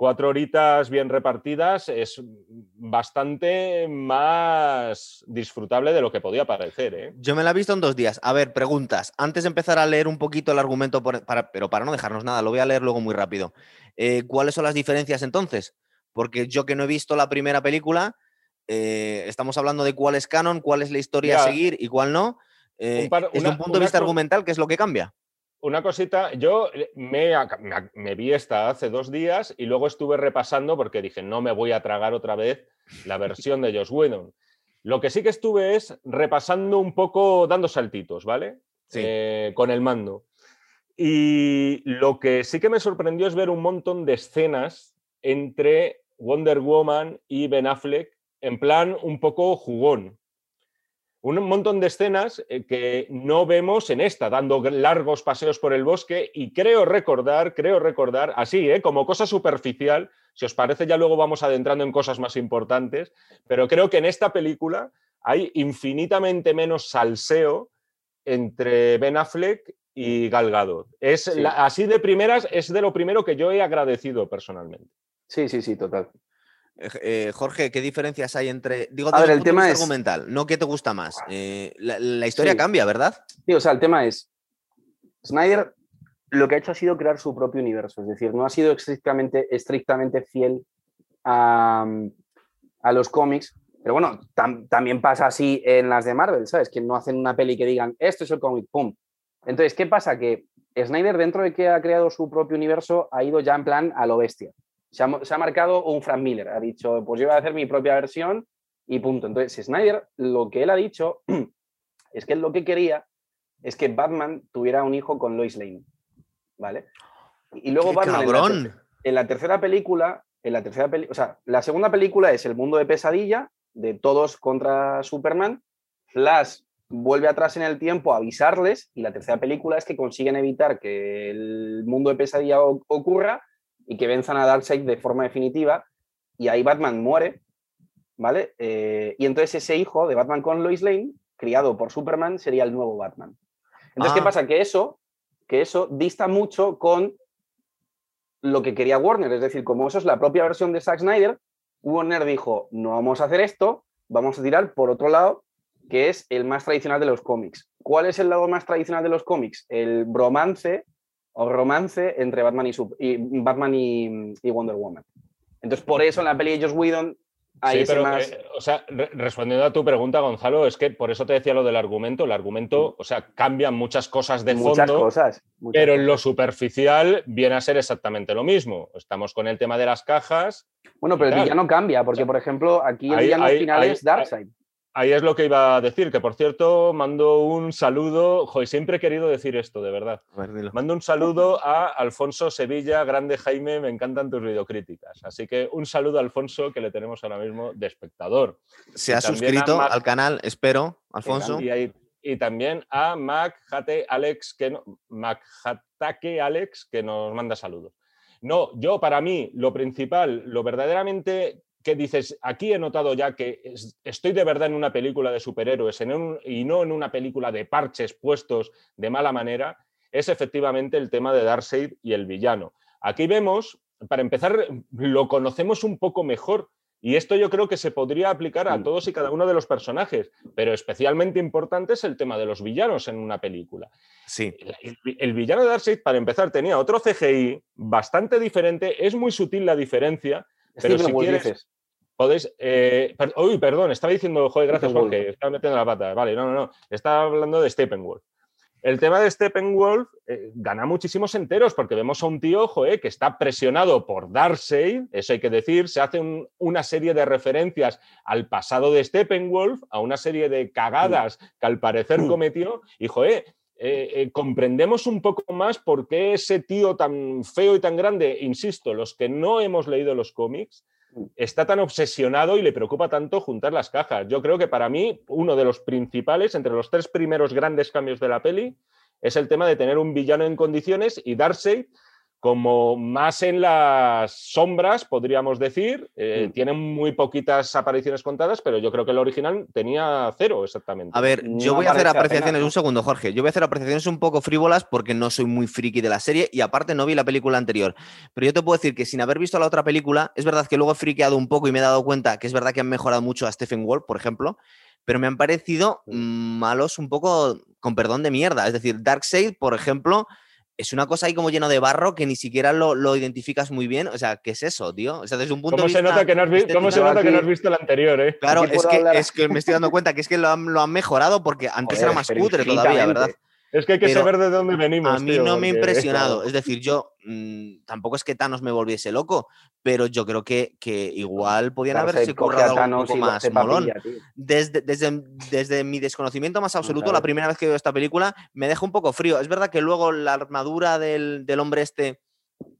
cuatro horitas bien repartidas, es bastante más disfrutable de lo que podía parecer. ¿eh? Yo me la he visto en dos días. A ver, preguntas. Antes de empezar a leer un poquito el argumento, por- para- pero para no dejarnos nada, lo voy a leer luego muy rápido. Eh, ¿Cuáles son las diferencias entonces? Porque yo que no he visto la primera película, eh, estamos hablando de cuál es canon, cuál es la historia a seguir y cuál no. Eh, un par- una- un punto de vista argumental, ¿qué es lo que cambia? Una cosita, yo me, vi esta hace dos días y luego estuve repasando porque dije, no me voy a tragar otra vez la versión de Josh Whedon. Lo que sí que estuve es repasando un poco, dando saltitos, ¿vale? Sí. Eh, con el mando. Y lo que sí que me sorprendió es ver un montón de escenas entre Wonder Woman y Ben Affleck en plan un poco jugón. Un montón de escenas eh, que no vemos en esta, dando largos paseos por el bosque y creo recordar, creo recordar, así, ¿eh? como cosa superficial, si os parece ya luego vamos adentrando en cosas más importantes, pero creo que en esta película hay infinitamente menos salseo entre Ben Affleck y Gal Gadot. Es Sí. la- así de primeras, es de lo primero que yo he agradecido personalmente. Sí, sí, sí, total. Eh, Jorge, ¿qué diferencias hay entre. Digo, A ver, el tema es- argumental, no qué te gusta más. Eh, la, la historia Sí. cambia, ¿verdad? Sí, o sea, el tema es, Snyder lo que ha hecho ha sido crear su propio universo, es decir, no ha sido estrictamente, estrictamente fiel a, a los cómics, pero bueno, tam- también pasa así en las de Marvel, ¿sabes? Que no hacen una peli que digan, esto es el cómic, ¡pum! Entonces, ¿qué pasa? Que Snyder, dentro de que ha creado su propio universo, ha ido ya en plan a lo bestia. Se ha, mo- se ha marcado un Frank Miller, ha dicho, pues yo voy a hacer mi propia versión y punto. Entonces, Snyder, lo que él ha dicho es que él lo que quería es que Batman tuviera un hijo con Lois Lane, ¿vale? Y luego ¡Qué Batman en la, cabrón! en la tercera película, en la tercera peli- o sea, la segunda película es el mundo de pesadilla de todos contra Superman. Flash vuelve atrás en el tiempo a avisarles y la tercera película es que consiguen evitar que el mundo de pesadilla ocurra y que venzan a Darkseid de forma definitiva y ahí Batman muere, ¿vale? Eh, y entonces ese hijo de Batman con Lois Lane, criado por Superman, sería el nuevo Batman. Entonces, ¿qué Ah. pasa? Que eso, que eso dista mucho con lo que quería Warner, es decir, como eso es la propia versión de Zack Snyder, Warner dijo, no vamos a hacer esto, vamos a tirar por otro lado, que es el más tradicional de los cómics. ¿Cuál es el lado más tradicional de los cómics? El bromance o romance entre Batman y, Batman y, y Wonder Woman. Entonces, por eso en la peli de Joss Whedon hay Sí, pero, más... eh, o sea, re- respondiendo a tu pregunta, Gonzalo, es que por eso te decía lo del argumento. El argumento, o sea, cambian muchas cosas de muchas fondo, cosas. muchas pero en lo superficial viene a ser exactamente lo mismo. Estamos con el tema de las cajas. Bueno, pero el tal. villano cambia, porque, por ejemplo, aquí el Ahí- villano final es Darkseid. Ahí es lo que iba a decir, que por cierto, mando un saludo. Joder, siempre he querido decir esto, de verdad. Mando un saludo a Alfonso Sevilla, grande Jaime, me encantan tus videocríticas. Así que un saludo a Alfonso, que le tenemos ahora mismo de espectador. Se y ha suscrito al canal, espero, Alfonso. Y, ahí- y también a Mac Jate Alex, que no, Mac Jatake Alex, que nos manda saludos. No, yo para mí lo principal, lo verdaderamente que dices, aquí he notado ya que es- estoy de verdad en una película de superhéroes en un- y no en una película de parches puestos de mala manera, es efectivamente el tema de Darkseid y el villano. Aquí vemos para empezar, lo conocemos un poco mejor. Y esto yo creo que se podría aplicar a Mm. todos y cada uno de los personajes, pero especialmente importante es el tema de los villanos en una película. Sí. El, el- el villano de Darkseid, para empezar, tenía otro CGI bastante diferente, es muy sutil la diferencia, Pero Stephen si Wolf, quieres- dices. Podéis. eh, per- uy, perdón, estaba diciendo, joder, gracias, Steppenwolf. Jorge, estaba metiendo la pata. Vale, no, no, no. Estaba hablando de Steppenwolf. El tema de Steppenwolf eh, gana muchísimos enteros porque vemos a un tío, joder, que está presionado por Darkseid, eso hay que decir, se hace un- una serie de referencias al pasado de Steppenwolf, a una serie de cagadas que al parecer Mm. cometió, y joder, eh, eh, comprendemos un poco más por qué ese tío tan feo y tan grande, insisto, los que no hemos leído los cómics, está tan obsesionado y le preocupa tanto juntar las cajas. Yo creo que para mí uno de los principales, entre los tres primeros grandes cambios de la peli, es el tema de tener un villano en condiciones y Darkseid como más en las sombras, podríamos decir. Eh, Mm. Tiene muy poquitas apariciones contadas, pero yo creo que el original tenía cero exactamente. A ver, yo No voy a hacer apreciaciones, un segundo, Jorge. Yo voy a hacer apreciaciones un poco frívolas porque no soy muy friki de la serie y aparte no vi la película anterior. Pero yo te puedo decir que sin haber visto la otra película, es verdad que luego he friqueado un poco y me he dado cuenta que es verdad que han mejorado mucho a Stephen Wolf, por ejemplo, pero me han parecido mm, malos un poco con perdón de mierda. Es decir, Darkseid, por ejemplo, es una cosa ahí como lleno de barro que ni siquiera lo, lo identificas muy bien. O sea, ¿qué es eso, tío? O sea, desde un punto ¿Cómo, de se vista nota, que no has, cómo se nota que no has aquí- visto el anterior? Eh? Claro, Aquí es que, es que me estoy dando cuenta que es que lo han, lo han mejorado porque antes Joder, era más cutre todavía. ¿verdad? Es que hay que Pero saber de dónde venimos. A mí tío, no me ha impresionado. Es decir, yo mm, tampoco es que Thanos me volviese loco, pero yo creo que, que igual podían Darkseid haberse currado algo un poco más molón. papilla. Desde, desde, desde mi desconocimiento más absoluto, la primera vez que veo esta película me deja un poco frío. Es verdad que luego la armadura del, del hombre este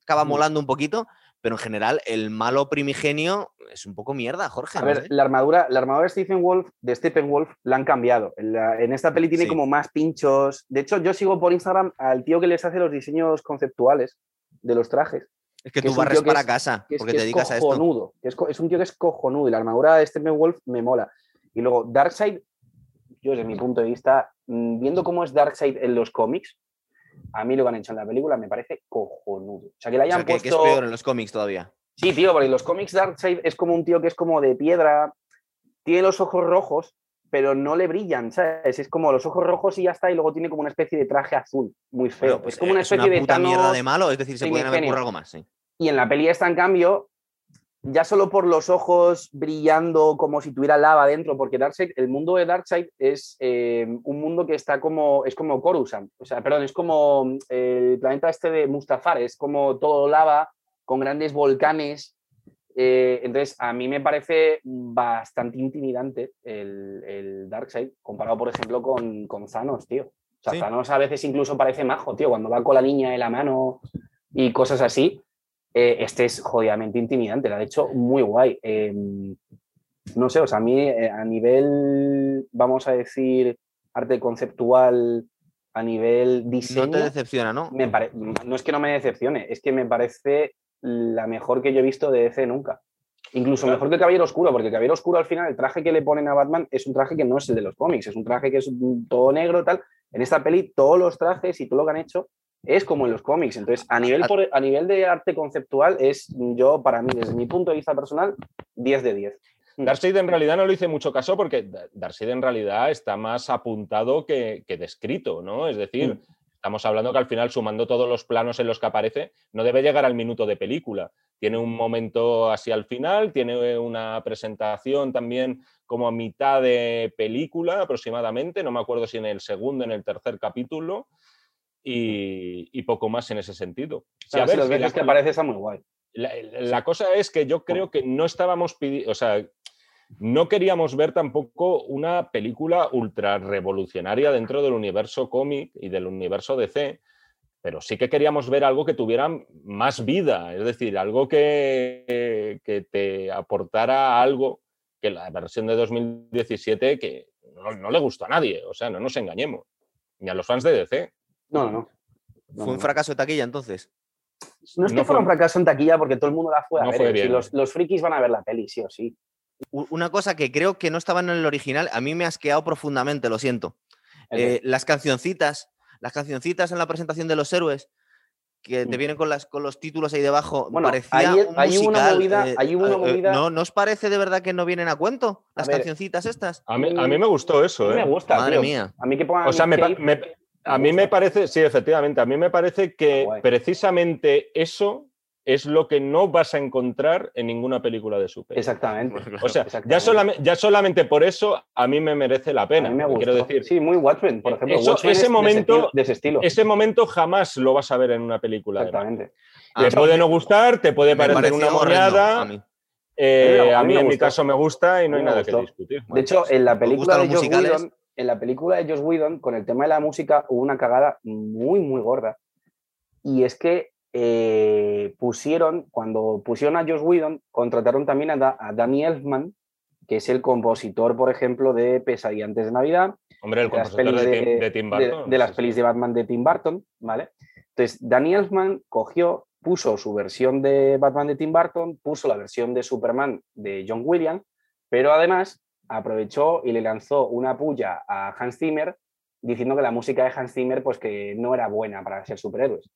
acaba Mm. molando un poquito, pero en general el malo primigenio es un poco mierda, Jorge. A no ver, la armadura, la armadura de Stephen Wolf, de Steppenwolf, la han cambiado. En, la- en esta peli tiene Sí. como más pinchos. De hecho, yo sigo por Instagram al tío que les hace los diseños conceptuales de los trajes. es que que tú es barres que para es- casa Que es, porque que te dedicas a esto. cojonudo. que Es, un tío que es cojonudo. Y la armadura de Steppenwolf me mola. Y luego, Darkseid, yo desde mi punto de vista, mm, viendo cómo es Darkseid en los cómics, a mí lo que han hecho en la película me parece cojonudo. O sea, que le O hayan sea, que, que es puesto... peor en los cómics todavía. Sí, tío, porque en los cómics Darkseid es como un tío que es como de piedra, tiene los ojos rojos, pero no le brillan, ¿sabes? Es como los ojos rojos y ya está, y luego tiene como una especie de traje azul, muy feo. Bueno, pues, es como una especie de puta mierda Thanos. de malo, es decir, se pueden haber algo más. Sí. Y en la peli esta, en cambio, ya solo por los ojos brillando como si tuviera lava dentro, porque Darkseid, el mundo de Darkseid es eh, un mundo que está como, es como Coruscant, o sea, perdón, es como eh, el planeta este de Mustafar, es como todo lava, con grandes volcanes. eh, entonces, a mí me parece bastante intimidante el, el Darkseid, comparado, por ejemplo, con, con Thanos, tío. O sea, Sí. Thanos a veces incluso parece majo, tío, cuando va con la niña en la mano y cosas así. Eh, este es jodidamente intimidante, lo ha hecho muy guay. Eh, no sé, o sea, a mí eh, a nivel, vamos a decir, arte conceptual, a nivel diseño, No te decepciona, ¿no? me pare- no es que no me decepcione, es que me parece la mejor que yo he visto de DC nunca. Incluso Claro. mejor que Caballero Oscuro, porque Caballero Oscuro al final, el traje que le ponen a Batman es un traje que no es el de los cómics, es un traje que es todo negro, tal. En esta peli, todos los trajes y todo lo que han hecho es como en los cómics. Entonces, a nivel, A- por- a nivel de arte conceptual, es yo, para mí, desde mi punto de vista personal, 10 de 10. Darkseid en realidad no le hice mucho caso porque Da- Darkseid en realidad está más apuntado que, que descrito, ¿no? Es decir, Mm. estamos hablando que al final, sumando todos los planos en los que aparece, no debe llegar al minuto de película. Tiene un momento así al final, tiene una presentación también como a mitad de película aproximadamente, no me acuerdo si en el segundo, en el tercer capítulo, y, y poco más en ese sentido. Sí, a si ver, las si la- veces que aparece está muy guay. la, la cosa es que yo creo que no estábamos pidiendo, o sea, no queríamos ver tampoco una película ultra revolucionaria dentro del universo cómic y del universo DC, pero sí que queríamos ver algo que tuviera más vida, es decir, algo que, que te aportara algo que la versión de 2017 que no, no le gustó a nadie, o sea, no nos engañemos, ni a los fans de DC. No, no, no. No, Fue no, un no. fracaso de taquilla entonces. No es que no fuera fue- un fracaso en taquilla porque todo el mundo la fue a No ver. fue eh. Si bien. los, los frikis van a ver la peli, sí o sí. Una cosa que creo que no estaba en el original, a mí me ha asqueado profundamente, lo siento. Eh, las cancioncitas, las cancioncitas en la presentación de los héroes, que te Mm. vienen con, las, con los títulos ahí debajo. Bueno, parecía hay- un hay una musical, movida- eh, hay una eh, movida- ¿no, ¿No os parece de verdad que no vienen a cuento las ver, cancioncitas estas? A mí, a mí me gustó eso, A mí ¿eh? me gusta, Madre tío. mía. A mí que pongan O sea, me- a mí me parece, sí, efectivamente, a mí me parece que guay. precisamente eso es lo que no vas a encontrar en ninguna película de superhéroes. Exactamente. O sea, ya, Exactamente. solamente, ya solamente por eso a mí me merece la A pena. mí me Quiero gustó. decir, Sí, muy Watchmen, por ejemplo. Eso- Watchmen ese es de ese momento- de ese estilo. ese momento jamás lo vas a ver en una película. Exactamente. A Te puede no gustar, te puede parecer una a mí. eh, A a mí en mi caso me gusta y no A hay nada que discutir. De hecho, en la película de los Joss musicales? Whedon, en la película de Joss Whedon, con el tema de la música, hubo una cagada muy, muy gorda. Y es que eh, pusieron, cuando pusieron a Joss Whedon, contrataron también a, Da- a Danny Elfman, que es el compositor, por ejemplo, de Pesadilla antes de Navidad, Hombre, el de compositor de, de, Tim, de Tim de- Burton. de las sí. pelis de Batman de Tim Burton, ¿vale? Entonces, Danny Elfman cogió, puso su versión de Batman de Tim Burton, puso la versión de Superman de John Williams, pero además aprovechó y le lanzó una puya a Hans Zimmer diciendo que la música de Hans Zimmer pues que no era buena para ser superhéroes.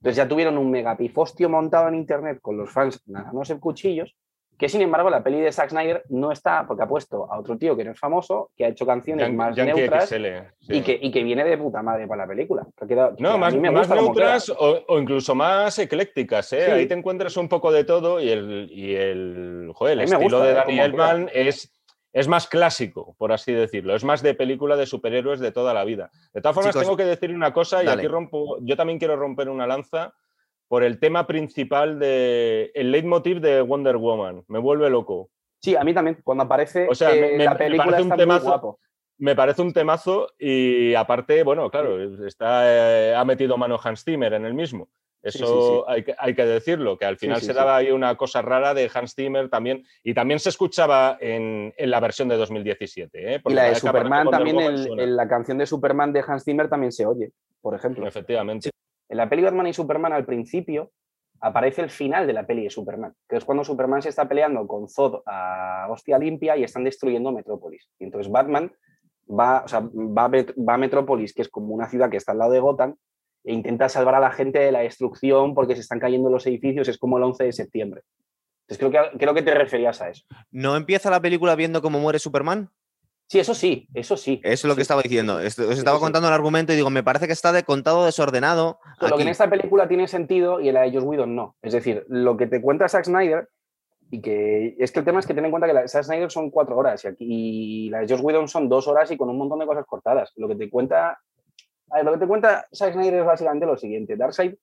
Entonces ya tuvieron un megapifostio montado en internet con los fans ganándose cuchillos, que sin embargo la peli de Zack Snyder no está porque ha puesto a otro tío que no es famoso, que ha hecho canciones Yan- más Yankee neutras XL, sí. y, que, y que viene de puta madre para la película. que que No, más, neutras o, o incluso más eclécticas, ¿eh? Sí. Ahí te encuentras un poco de todo y el, y el, joder, el estilo gusta, de ¿eh? Cómo Elfman es, es más clásico, por así decirlo. Es más de película de superhéroes de toda la vida. De todas formas, Chicos, tengo que decir una cosa y dale. aquí rompo, yo también quiero romper una lanza por el tema principal de el leitmotiv de Wonder Woman. Me vuelve loco. Sí, a mí también. Cuando aparece O sea, me- eh, me- la me película parece un está muy temazo. guapo. Me parece un temazo y aparte, bueno, claro, está, eh, ha metido mano Hans Zimmer en el mismo. Eso sí, sí. Hay, que, hay que decirlo, que al final se daba ahí una cosa rara de Hans Zimmer también, y también se escuchaba en, en la versión de 2017. ¿eh? Y la de Superman también, el- en la canción de Superman de Hans Zimmer también se oye, por ejemplo. Efectivamente. En la peli Batman y Superman al principio aparece el final de la peli de Superman, que es cuando Superman se está peleando con Zod a hostia limpia y están destruyendo Metrópolis. Y entonces Batman va, o sea, va, va a Metrópolis, que es como una ciudad que está al lado de Gotham, e intenta salvar a la gente de la destrucción porque se están cayendo los edificios, es como el 11 de septiembre. Entonces creo que, creo que te referías a eso. ¿No empieza la película viendo cómo muere Superman? Sí, eso sí, eso sí. Eso es lo que estaba diciendo. Os estaba sí. contando el argumento y digo, me parece que está de contado desordenado. Pero lo que en esta película tiene sentido y en la de Joss Whedon no. Es decir, lo que te cuenta Zack Snyder, y que es que el tema es que ten en cuenta que la de Zack Snyder son cuatro horas y, aquí, y la de Joss Whedon son dos horas y con un montón de cosas cortadas. Lo que te cuenta, lo que te cuenta Zack es básicamente lo siguiente. Darkseid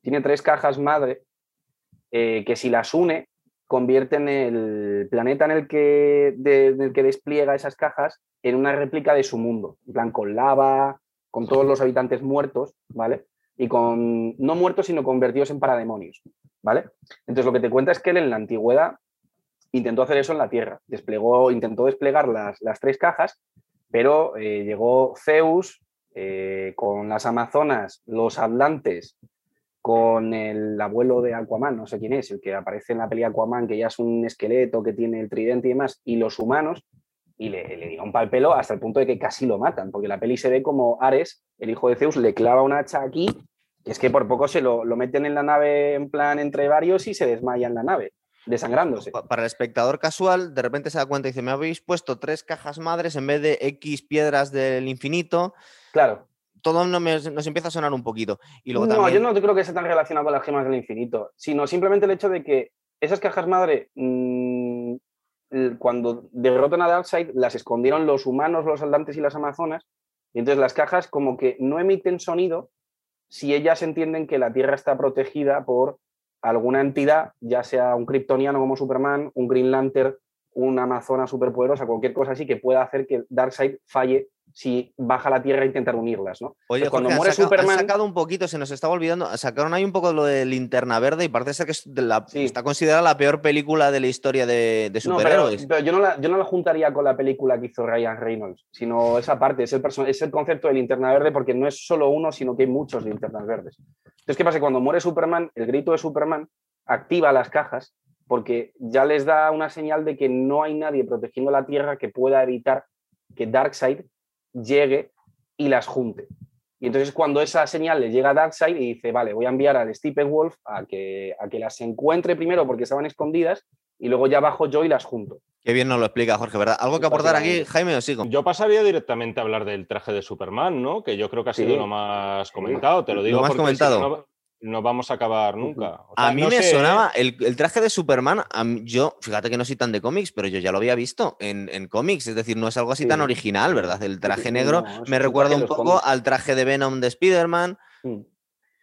tiene tres cajas madre eh, que si las une convierten el planeta en el que, en el que despliega esas cajas en una réplica de su mundo, en plan con lava, con todos los habitantes muertos, ¿vale? Y con, no muertos, sino convertidos en parademonios, ¿vale? Entonces lo que te cuenta es que él en la antigüedad intentó hacer eso en la Tierra, desplegó, intentó desplegar las, las tres cajas, pero eh, llegó Zeus eh, con las Amazonas, los Atlantes, con el abuelo de Aquaman, no sé quién es, el que aparece en la peli Aquaman, que ya es un esqueleto que tiene el tridente y demás, y los humanos, y le, le dio un pal pelo hasta el punto de que casi lo matan, porque la peli se ve como Ares, el hijo de Zeus, le clava una hacha aquí, y es que por poco se lo, lo meten en la nave en plan entre varios y se desmaya en la nave, desangrándose. Pa- Para el espectador casual, de repente se da cuenta y dice, me habéis puesto tres cajas madres en vez de X piedras del infinito. Claro. Todo no me- nos empieza a sonar un poquito. Y luego no, también, yo no creo que esté tan relacionado con las gemas del infinito, sino simplemente el hecho de que esas cajas madre, mm, cuando derrotan a Darkseid, las escondieron los humanos, los atlantes y las amazonas, y entonces las cajas como que no emiten sonido si ellas entienden que la Tierra está protegida por alguna entidad, ya sea un kryptoniano como Superman, un Green Lantern, una amazona superpoderosa, cualquier cosa así que pueda hacer que Darkseid falle si baja la Tierra intentar unirlas, ¿no? Oye, Pues cuando Jorge, han muere han Superman- sacado un poquito, se nos estaba olvidando, sacaron ahí un poco lo de Linterna Verde y parece ser que es de la- Sí. está considerada la peor película de la historia de, de No, pero, superhéroes. pero yo, no la, yo no la juntaría con la película que hizo Ryan Reynolds, sino esa parte, es el, es el concepto de linterna verde, porque no es solo uno, sino que hay muchos linternas verdes. Entonces, ¿qué pasa? Cuando muere Superman, el grito de Superman activa las cajas, porque ya les da una señal de que no hay nadie protegiendo la Tierra que pueda evitar que Darkseid llegue y las junte. Y entonces cuando esa señal le llega a Darkseid y dice, vale, voy a enviar al Stephen Wolf a que, a que las encuentre primero porque estaban escondidas y luego ya bajo yo y las junto. Qué bien nos lo explica, Jorge, ¿verdad? ¿Algo que aportar aquí, Jaime, o sigo? Yo pasaría directamente a hablar del traje de Superman, ¿no? Que yo creo que ha sido Sí. lo más comentado, te lo digo. Lo más porque comentado. si no, no vamos a acabar nunca. O sea, A mí no me sé, ¿eh? sonaba el, el traje de Superman. mí- yo, fíjate que no soy tan de cómics, pero yo ya lo había visto en, en cómics. Es decir, no es algo así Sí. tan original, ¿verdad? El traje sí, negro no, me recuerda un poco cómics. al traje de Venom de Spider-Man. Mm.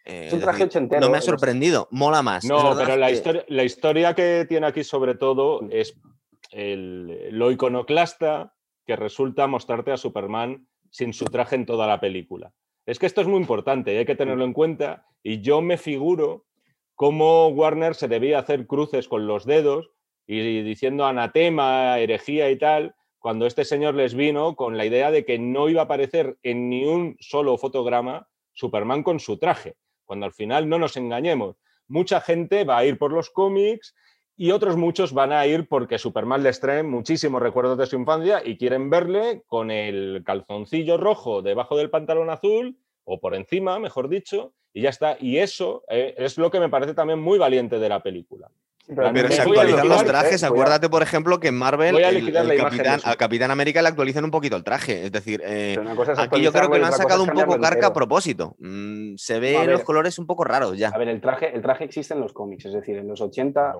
eh, Es un traje ochentero. No me ha los- sorprendido, mola más. No, pero la que- historia, la historia que tiene aquí sobre todo Mm. es el, lo iconoclasta que resulta mostrarte a Superman sin su traje en toda la película. Es que esto es muy importante y hay que tenerlo en cuenta. Y yo me figuro cómo Warner se debía hacer cruces con los dedos y diciendo anatema, herejía y tal, cuando este señor les vino con la idea de que no iba a aparecer en ni un solo fotograma Superman con su traje, cuando al final no nos engañemos mucha gente va a ir por los cómics y otros muchos van a ir porque Superman les trae muchísimos recuerdos de su infancia y quieren verle con el calzoncillo rojo debajo del pantalón azul o por encima, mejor dicho, y ya está. Y eso eh, es lo que me parece también muy valiente de la película. Pero se actualizan los trajes. eh, Acuérdate, por ejemplo, que en Marvel a el- el Capitán, eso. al Capitán América le actualizan un poquito el traje. Es decir, eh, es aquí yo creo que lo han sacado un poco carca a propósito. Mm, se ve A los colores un poco raros ya. A ver, el traje, el traje existe en los cómics, es decir, en los 80,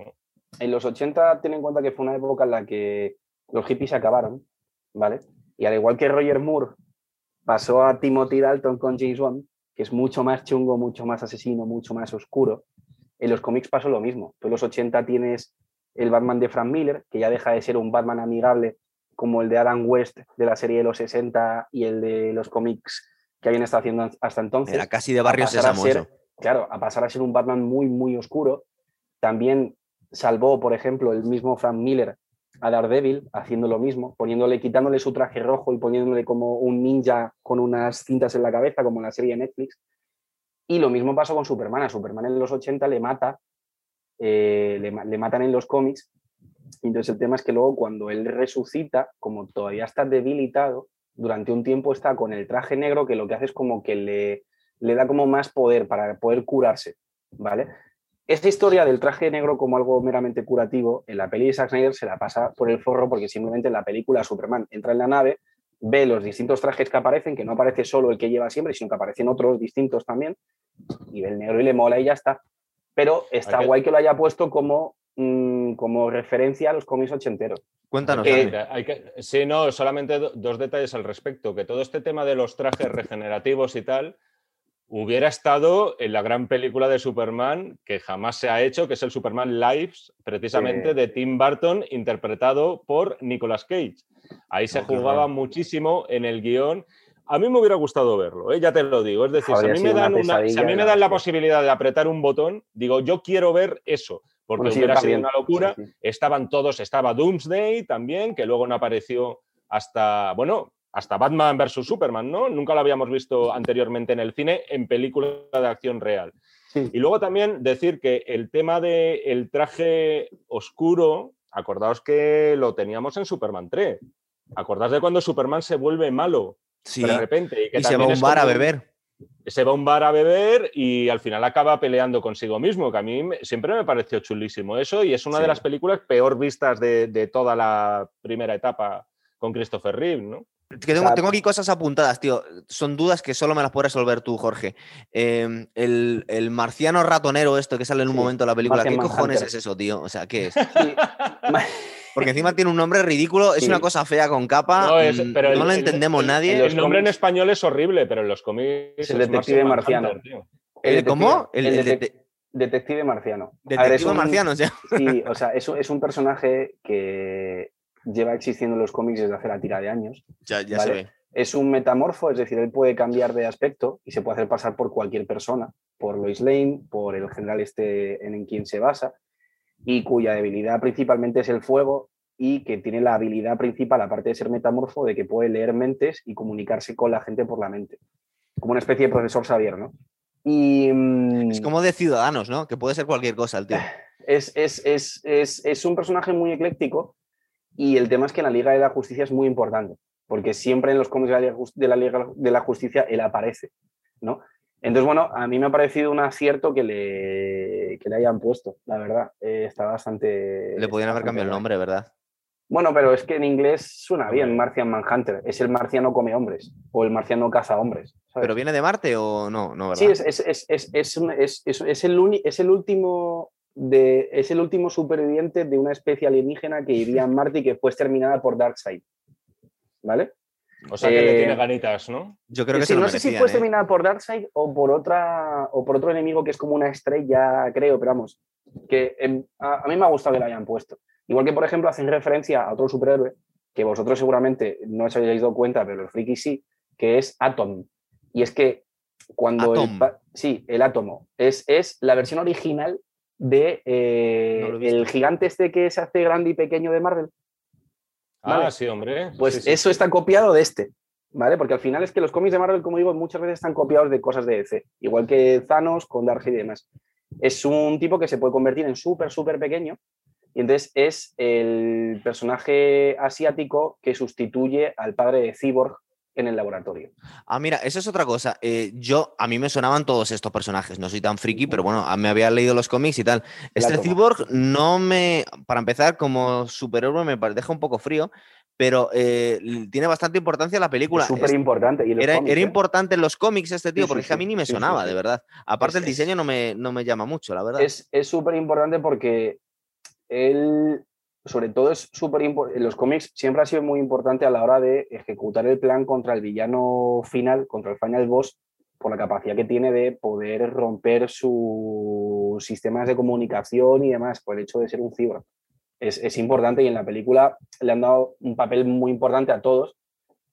en los 80 ten en cuenta que fue una época en la que los hippies acabaron, ¿vale? Y al igual que Roger Moore pasó a Timothy Dalton con James Bond, que es mucho más chungo, mucho más asesino, mucho más oscuro, en los cómics pasó lo mismo. Tú en los 80 tienes el Batman de Frank Miller, que ya deja de ser un Batman amigable como el de Adam West de la serie de los 60 y el de los cómics que habían estado haciendo hasta entonces Era casi de Barrio eso. claro, a pasar a ser un Batman muy, muy oscuro. También salvó, por ejemplo, el mismo Frank Miller a Daredevil haciendo lo mismo, poniéndole, quitándole su traje rojo y poniéndole como un ninja con unas cintas en la cabeza, como en la serie de Netflix. Y lo mismo pasó con Superman. A Superman en los 80 le mata, eh, le, le matan en los cómics. Entonces el tema es que luego cuando él resucita, como todavía está debilitado, durante un tiempo está con el traje negro que lo que hace es como que le, le da como más poder para poder curarse, ¿vale? Esta historia del traje negro como algo meramente curativo, en la peli de Zack Snyder se la pasa por el forro porque simplemente en la película Superman entra en la nave, ve los distintos trajes que aparecen, que no aparece solo el que lleva siempre, sino que aparecen otros distintos también, y ve el negro y le mola y ya está. Pero está guay que lo haya puesto como, mm, como referencia a los cómics ochenteros. Cuéntanos. Eh, hay que- sí, no, solamente do- dos detalles al respecto. Que todo este tema de los trajes regenerativos y tal hubiera estado en la gran película de Superman que jamás se ha hecho, que es el Superman Lives, precisamente Sí. de Tim Burton, interpretado por Nicolas Cage. Ahí se Oh, jugaba muchísimo en el guion. A mí me hubiera gustado verlo, ¿eh? ya te lo digo. Es decir, si a mí, me una dan, una- si a mí me la dan la posibilidad de apretar un botón, digo, yo quiero ver eso, porque Bueno, sí, hubiera sido una locura Sí, sí. estaban todos, estaba Doomsday también, que luego no apareció hasta, bueno, hasta Batman vs. Superman, ¿no? Nunca lo habíamos visto anteriormente en el cine en película de acción real. Sí. Y luego también decir que el tema del el traje oscuro, acordaos que lo teníamos en Superman 3. Acordaos de cuando Superman se vuelve malo Sí. de repente. Y, que Y se va a un bar a beber. se va a un bar a beber y al final acaba peleando consigo mismo, que a mí siempre me pareció chulísimo eso y es una Sí. de las películas peor vistas de, de toda la primera etapa con Christopher Reeve, ¿no? Que tengo, aquí cosas apuntadas, tío. Son dudas que solo me las puedes resolver tú, Jorge. Eh, el, el marciano ratonero, esto que sale en un Sí, momento de la película, ¿qué cojones es eso, tío? O sea, ¿qué es? Sí. Porque encima tiene un nombre ridículo, es Sí. una cosa fea con capa, No, es- mm, pero no el- lo entendemos el- nadie. El nombre en español es horrible, pero en los cómics Es el detective marciano. Manhunter, tío. ¿El detective- cómo? El, el el detec- dete- detective marciano. Ver, detective un- marciano, o sea. Sí, o sea, es es un personaje que lleva existiendo en los cómics desde hace la tira de años. Ya, ya Vale. se ve. Es un metamorfo, es decir, él puede cambiar de aspecto y se puede hacer pasar por cualquier persona, por Lois Lane, por el general este en quien se basa, y cuya debilidad principalmente es el fuego y que tiene la habilidad principal, aparte de ser metamorfo, de que puede leer mentes y comunicarse con la gente por la mente. Como una especie de profesor Xavier, ¿no? Y, mm, Es como de ciudadanos, ¿no? Que puede ser cualquier cosa el tío. es, es, es, es, es un personaje muy ecléctico y el tema es que en la Liga de la Justicia es muy importante, porque siempre en los cómics de la Liga, de la, Liga de la Justicia él aparece. ¿no? Entonces, bueno, a mí me ha parecido un acierto que le, que le hayan puesto, la verdad. Eh, está bastante. Le podían haber cambiado el nombre, ¿verdad? Bueno, pero es que en inglés suena bien. Martian Manhunter. Es el marciano come hombres o el marciano caza hombres. ¿sabes? ¿Pero viene de Marte o no? No, ¿verdad? Sí, es, es, es, es, el, el último de, es el último superviviente de una especie alienígena que vivía en Marte y que fue exterminada por Darkseid. ¿Vale? O sea que le Eh, tiene ganitas, ¿no? Yo creo que Sí, se lo no sé si fue ¿eh? exterminada por Darkseid o por otra o por otro enemigo que es como una estrella, creo, pero vamos, que a, a mí me ha gustado que la hayan puesto. Igual que, por ejemplo, hacen referencia a otro superhéroe que vosotros seguramente no os hayáis dado cuenta, pero los frikis sí, que es Atom. Y es que cuando el Atom. sí, el átomo es, es la versión original de eh, No el gigante este que se hace grande y pequeño de Marvel. Ah, vale. sí, hombre. Pues Sí, sí, eso sí. está copiado de este, ¿vale? Porque al final es que los cómics de Marvel, como digo, muchas veces están copiados de cosas de DC, igual que Thanos con Darkseid y demás. Es un tipo que se puede convertir en súper, súper pequeño y entonces es el personaje asiático que sustituye al padre de Cyborg en el laboratorio. Ah, mira, eso es otra cosa. Eh, yo, a mí me sonaban todos estos personajes. No soy tan friki, pero bueno, me había leído los cómics y tal. Este cyborg no me. Para empezar, como superhéroe me deja un poco frío, pero eh, tiene bastante importancia la película. Súper importante. Era, cómics, era ¿eh? importante en los cómics este tío, Sí, sí, porque es que a mí sí, ni me sí, sí, sonaba, sí. de verdad. Aparte, Es- el diseño no me, no me llama mucho, la verdad. es es súper importante porque él, sobre todo, es súper importante. En los cómics siempre ha sido muy importante a la hora de ejecutar el plan contra el villano final, contra el final boss, por la capacidad que tiene de poder romper sus sistemas de comunicación y demás, por el hecho de ser un cyborg. Es, es importante y en la película le han dado un papel muy importante a todos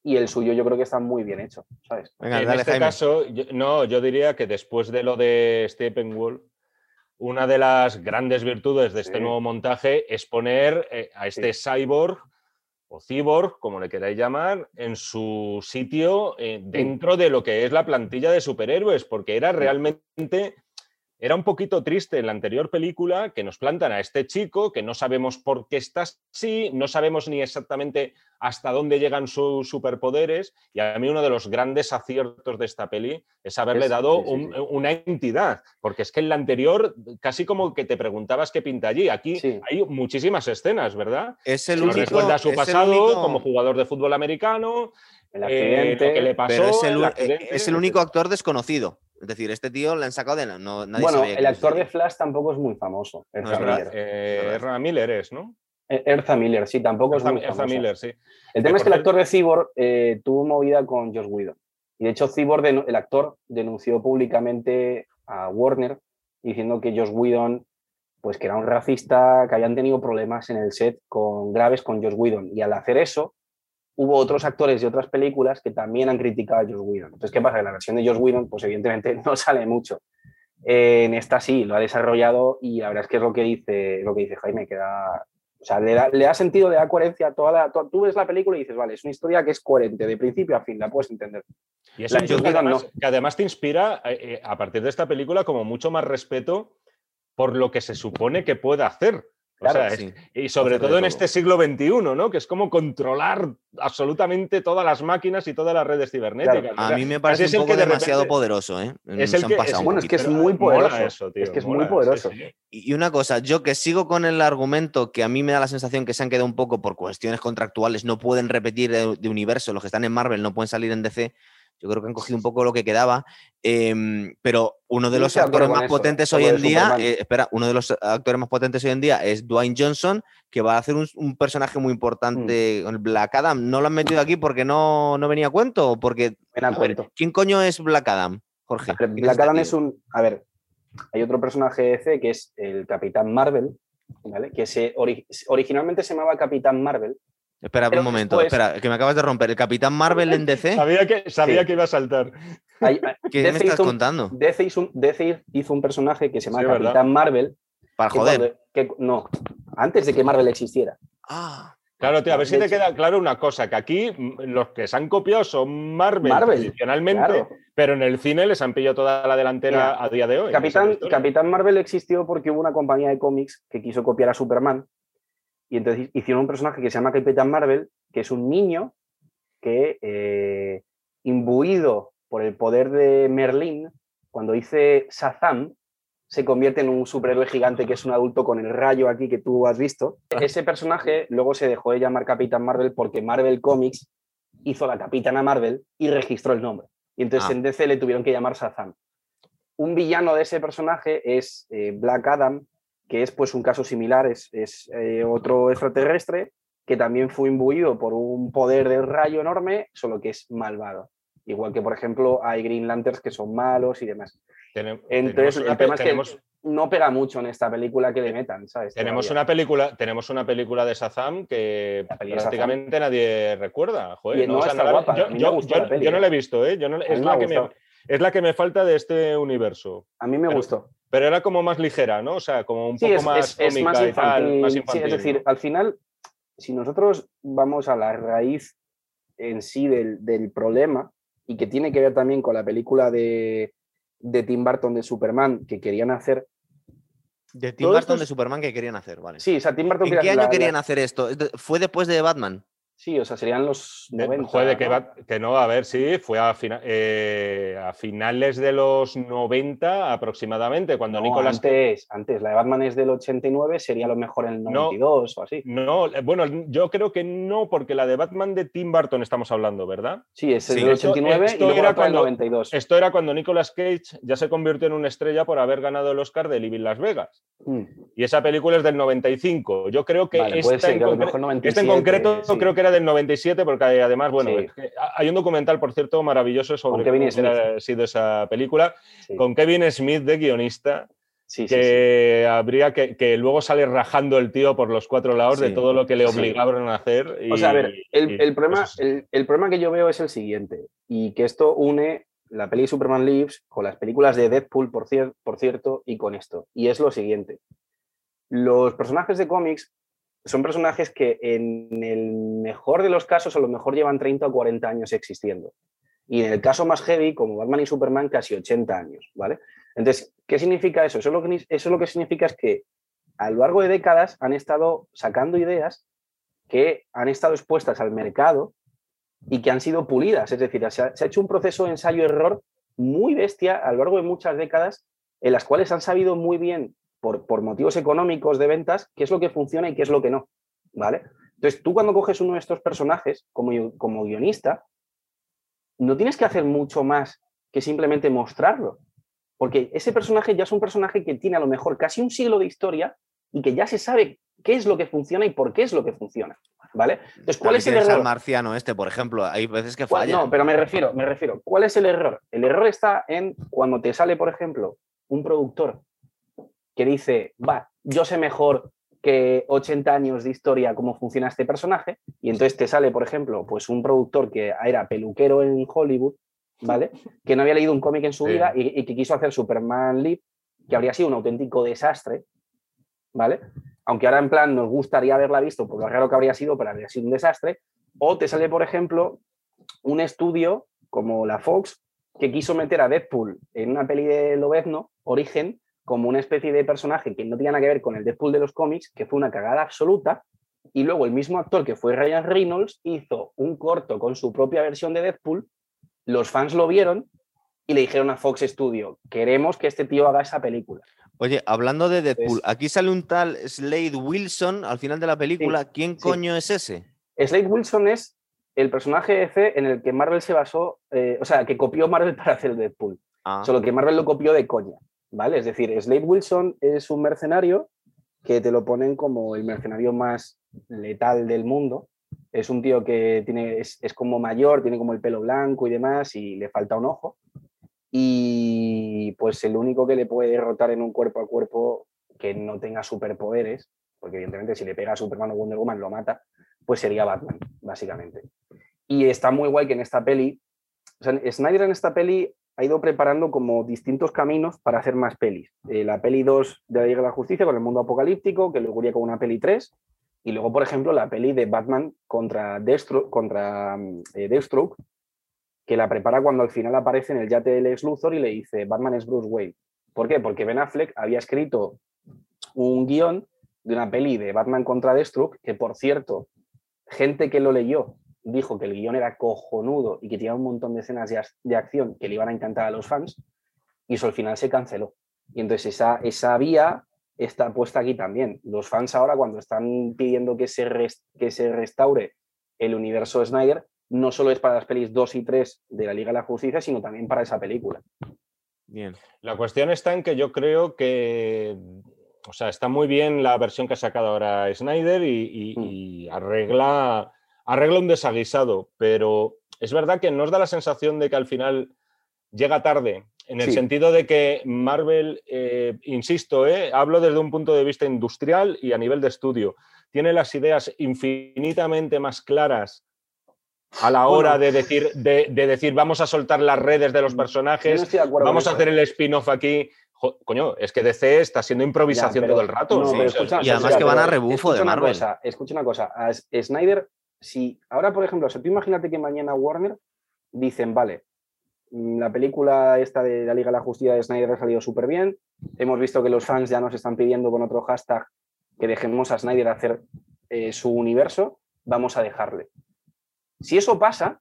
y el suyo yo creo que está muy bien hecho, ¿sabes? Venga, en dale, este Jaime. caso, yo- no, yo diría que después de lo de Steppenwolf, una de las grandes virtudes de este Sí. nuevo montaje es poner eh, a este cyborg o cyborg, como le queráis llamar, en su sitio eh, dentro de lo que es la plantilla de superhéroes, porque era realmente, era un poquito triste en la anterior película que nos plantan a este chico, que no sabemos por qué está así, no sabemos ni exactamente hasta dónde llegan sus superpoderes, y a mí uno de los grandes aciertos de esta peli es haberle Es- dado sí, sí, un- sí. una entidad, porque es que en la anterior casi como que te preguntabas qué pinta allí, aquí hay muchísimas escenas, ¿verdad? Es el Nos único. recuerda su pasado único- como jugador de fútbol americano, El eh, accidente. lo que le pasó, Pero es el, el u- accidente. es el único actor desconocido. Es decir, este tío le han sacado de. la- No, nadie bueno, sabía el actor de. Flash tampoco es muy famoso. No, es verdad. Eh, Miller es, ¿no? Eh, Erza Miller, sí, tampoco es muy famoso. Miller, sí. El tema Que es que el actor de Cyborg eh, tuvo movida con Josh Whedon. Y de hecho, Cyborg, el actor, denunció públicamente a Warner diciendo que Josh Whedon, pues que era un racista, que habían tenido problemas en el set con, graves con Josh Whedon. Y al hacer eso, hubo otros actores de otras películas que también han criticado a Josh Whedon. Entonces, ¿qué pasa? Que la versión de Josh Whedon, pues evidentemente no sale mucho. Eh, en esta sí, lo ha desarrollado y la verdad es que es lo que dice, lo que dice Jaime, que da, o sea, le da, le da sentido, le da coherencia a toda la. to- tú ves la película y dices, vale, es una historia que es coherente, de principio a fin, la puedes entender. Y es La un Whedon además, que además te inspira, eh, eh, a partir de esta película, como mucho más respeto por lo que se supone que puede hacer. O Claro, sea, es- Sí. y sobre todo en este siglo XXI, ¿no? Que es como controlar absolutamente todas las máquinas y todas las redes cibernéticas. Claro. O A sea, mí me parece es un poco de demasiado repente- poderoso, ¿eh? Es el que, un bueno, es que es muy poderoso. eso, tío, Es que es mola, muy sí, poderoso. sí. Y una cosa, yo que sigo con el argumento que a mí me da la sensación que se han quedado un poco por cuestiones contractuales, no pueden repetir de, de universo, los que están en Marvel no pueden salir en DC. Yo creo que han cogido un poco lo que quedaba, em, pero uno de los actores más eso, potentes hoy en día, eh, espera, uno de los actores más potentes hoy en día es Dwayne Johnson, que va a hacer un, un personaje muy Mm. importante con Black Adam. ¿No lo han metido aquí porque no, no venía a cuento porque a ver, cuento. ¿Quién coño es Black Adam, Jorge? A ver, ¿Quién Black este Adam es un. A ver, hay otro personaje de DC que es el Capitán Marvel, ¿vale? Que se, ori- originalmente se llamaba Capitán Marvel. Espera pero un momento, después- espera, que me acabas de romper. ¿El Capitán Marvel en DC? Sabía, que, sabía Sí. que iba a saltar. ¿Qué me estás un- contando? DC hizo, un, DC hizo un personaje que se llama Sí, ¿verdad? Capitán Marvel. Para que joder. cuando- que- no, antes de que Marvel existiera. Ah, Claro, tío, a ver si te hecho- queda claro una cosa, que aquí los que se han copiado son Marvel, Marvel, tradicionalmente, Claro. pero en el cine les han pillado toda la delantera Mira, a día de hoy. Capitán. Capitán Marvel existió porque hubo una compañía de cómics que quiso copiar a Superman y entonces hicieron un personaje que se llama Capitán Marvel, que es un niño que, eh, imbuido por el poder de Merlín, cuando dice Shazam, se convierte en un superhéroe gigante que es un adulto con el rayo aquí que tú has visto. Ese personaje luego se dejó de llamar Capitán Marvel porque Marvel Comics hizo la Capitana Marvel y registró el nombre. Y entonces Ah. en DC le tuvieron que llamar Shazam. Un villano de ese personaje es eh, Black Adam, que es pues un caso similar, es, es, eh, otro extraterrestre que también fue imbuido por un poder del rayo enorme, solo que es malvado. Igual que, por ejemplo, hay Green Lanterns que son malos y demás. Tenem- Entonces, tenemos el tema es que no pega mucho en esta película que le metan, ¿sabes? tenemos Todavía. una película, tenemos una película de Shazam que prácticamente nadie recuerda. Joder, Y no, o sea, está la- guapa, yo, no ¿eh? la he visto, ¿eh? Yo no- es, la que me, es la que me falta de este universo. A mí me pero- gustó. Pero era como más ligera, ¿no? O sea, como un Sí, poco es, más es- es cómica más y tal, infantil. más Sí, infantil. es decir, ¿no? al final, si nosotros vamos a la raíz en sí del, del problema y que tiene que ver también con la película de, de Tim Burton de Superman que querían hacer. De Tim Burton es- de Superman que querían hacer, vale. Sí, o sea, Tim Burton ¿En quería qué año la- querían la- hacer esto? ¿Es ¿Fue después de Batman? Sí, o sea, serían los Eh, 90. Joder, que, ¿no? va- que no, a ver, sí, fue a, fina- eh, a finales de los 90 aproximadamente, cuando No, Nicolas antes, antes, la de Batman es del 89, sería a lo mejor en el 92 o así. No, eh, bueno, yo creo que no, porque la de Batman de Tim Burton estamos hablando, ¿verdad? Sí, es Sí, del esto- 89 esto y luego era cuando- 92. Esto era cuando Nicolas Cage ya se convirtió en una estrella por haber ganado el Oscar de Living Las Vegas. Mm. Y esa película es del 95. Yo creo que Vale, puede esta, ser en que a lo concre- mejor esta 97, en concreto sí. creo que era del 97, porque además, bueno, Sí. es que hay un documental, por cierto, maravilloso sobre Kevin Smith. sido esa película, Sí, con Kevin Smith de guionista, sí, sí, sí. que habría que, que luego sale rajando el tío por los cuatro lados de todo lo que le obligaron a hacer. y- O sea, a ver, el, y- el problema, pues, el, el problema que yo veo es el siguiente, y que esto une la peli Superman Lives con las películas de Deadpool, por, cier- por cierto, y con esto. Y es lo siguiente. Los personajes de cómics son personajes que en el mejor de los casos a lo mejor llevan 30 o 40 años existiendo. Y en el caso más heavy, como Batman y Superman, casi 80 años, ¿vale? Entonces, ¿qué significa eso? Eso lo que, eso lo que significa es que a lo largo de décadas han estado sacando ideas que han estado expuestas al mercado y que han sido pulidas. Es decir, se ha, se ha hecho un proceso de ensayo-error muy bestia a lo largo de muchas décadas, en las cuales han sabido muy bien, por, por motivos económicos de ventas, qué es lo que funciona y qué es lo que no. ¿Vale? Entonces, tú cuando coges uno de estos personajes como, como guionista, no tienes que hacer mucho más que simplemente mostrarlo. Porque ese personaje ya es un personaje que tiene a lo mejor casi un siglo de historia y que ya se sabe qué es lo que funciona y por qué es lo que funciona. ¿Vale? Entonces, ¿cuál es el tienes al error? marciano este, por ejemplo. Hay veces que ¿Cuál- falla. No, pero me refiero, me refiero. ¿Cuál es el error? El error está en cuando te sale, por ejemplo, un productor que dice, va, yo sé mejor que 80 años de historia cómo funciona este personaje, y entonces te sale, por ejemplo, pues un productor que era peluquero en Hollywood, ¿vale? Que no había leído un cómic en su Sí. vida y, y que quiso hacer Superman Live, que habría sido un auténtico desastre, ¿vale? Aunque ahora en plan nos gustaría haberla visto por lo raro que habría sido, pero habría sido un desastre. O te sale, por ejemplo, un estudio como la Fox que quiso meter a Deadpool en una peli de Lobezno, Origen, como una especie de personaje que no tenía nada que ver con el Deadpool de los cómics, que fue una cagada absoluta. Y luego el mismo actor que fue Ryan Reynolds hizo un corto con su propia versión de Deadpool. Los fans lo vieron y le dijeron a Fox Studio, queremos que este tío haga esa película. Oye, hablando de Deadpool, aquí sale un tal Slade Wilson al final de la película. ¿Quién sí. coño es ese? Slade Wilson es el personaje F en el que Marvel se basó, eh, o sea, que copió Marvel para hacer Deadpool. Ah, Solo que Marvel lo copió de coña, ¿vale? Es decir, Slade Wilson es un mercenario que te lo ponen como el mercenario más letal del mundo. Es un tío que tiene, es, es como mayor, tiene como el pelo blanco y demás, y le falta un ojo. Y pues el único que le puede derrotar en un cuerpo a cuerpo que no tenga superpoderes, porque evidentemente si le pega a Superman o Wonder Woman lo mata, pues sería Batman, básicamente. Y está muy guay que en esta peli, o sea, Snyder en esta peli ha ido preparando como distintos caminos para hacer más pelis. Eh, la peli 2 de la Liga de la Justicia con el mundo apocalíptico, que luego iría con una peli 3, y luego, por ejemplo, la peli de Batman contra, Destro contra mm, eh, que la prepara cuando al final aparece en el yate del ex Luthor y le dice Batman es Bruce Wayne. ¿Por qué? Porque Ben Affleck había escrito un guion de una peli de Batman contra Deathstroke, que por cierto, gente que lo leyó dijo que el guion era cojonudo y que tenía un montón de escenas de, acción que le iban a encantar a los fans, y eso al final se canceló. Y entonces esa, esa vía está puesta aquí también. Los fans ahora cuando están pidiendo que se, que se restaure el universo Snyder, no solo es para las pelis 2 y 3 de la Liga de la Justicia, sino también para esa película. Bien. La cuestión está en que yo creo que, o sea, está muy bien la versión que ha sacado ahora Snyder y, mm. arregla, arregla un desaguisado, pero es verdad que nos da la sensación de que al final llega tarde, en el sentido de que Marvel, eh, insisto, eh, hablo desde un punto de vista industrial y a nivel de estudio, tiene las ideas infinitamente más claras a la hora de, decir, de, decir, vamos a soltar las redes de los mm, personajes, vamos a hacer el spin-off aquí. coño, es que DC está siendo improvisación todo el rato. y además que van a rebufo de Marvel. escucha una cosa, a Snyder, si ahora, por ejemplo, si tú imagínate que mañana Warner dicen, vale, mm, la película esta de la Liga de la Justicia de Snyder ha salido súper bien, hemos visto que los fans ya nos están pidiendo con otro hashtag que dejemos a Snyder hacer eh, su universo, vamos a dejarle. Si eso pasa,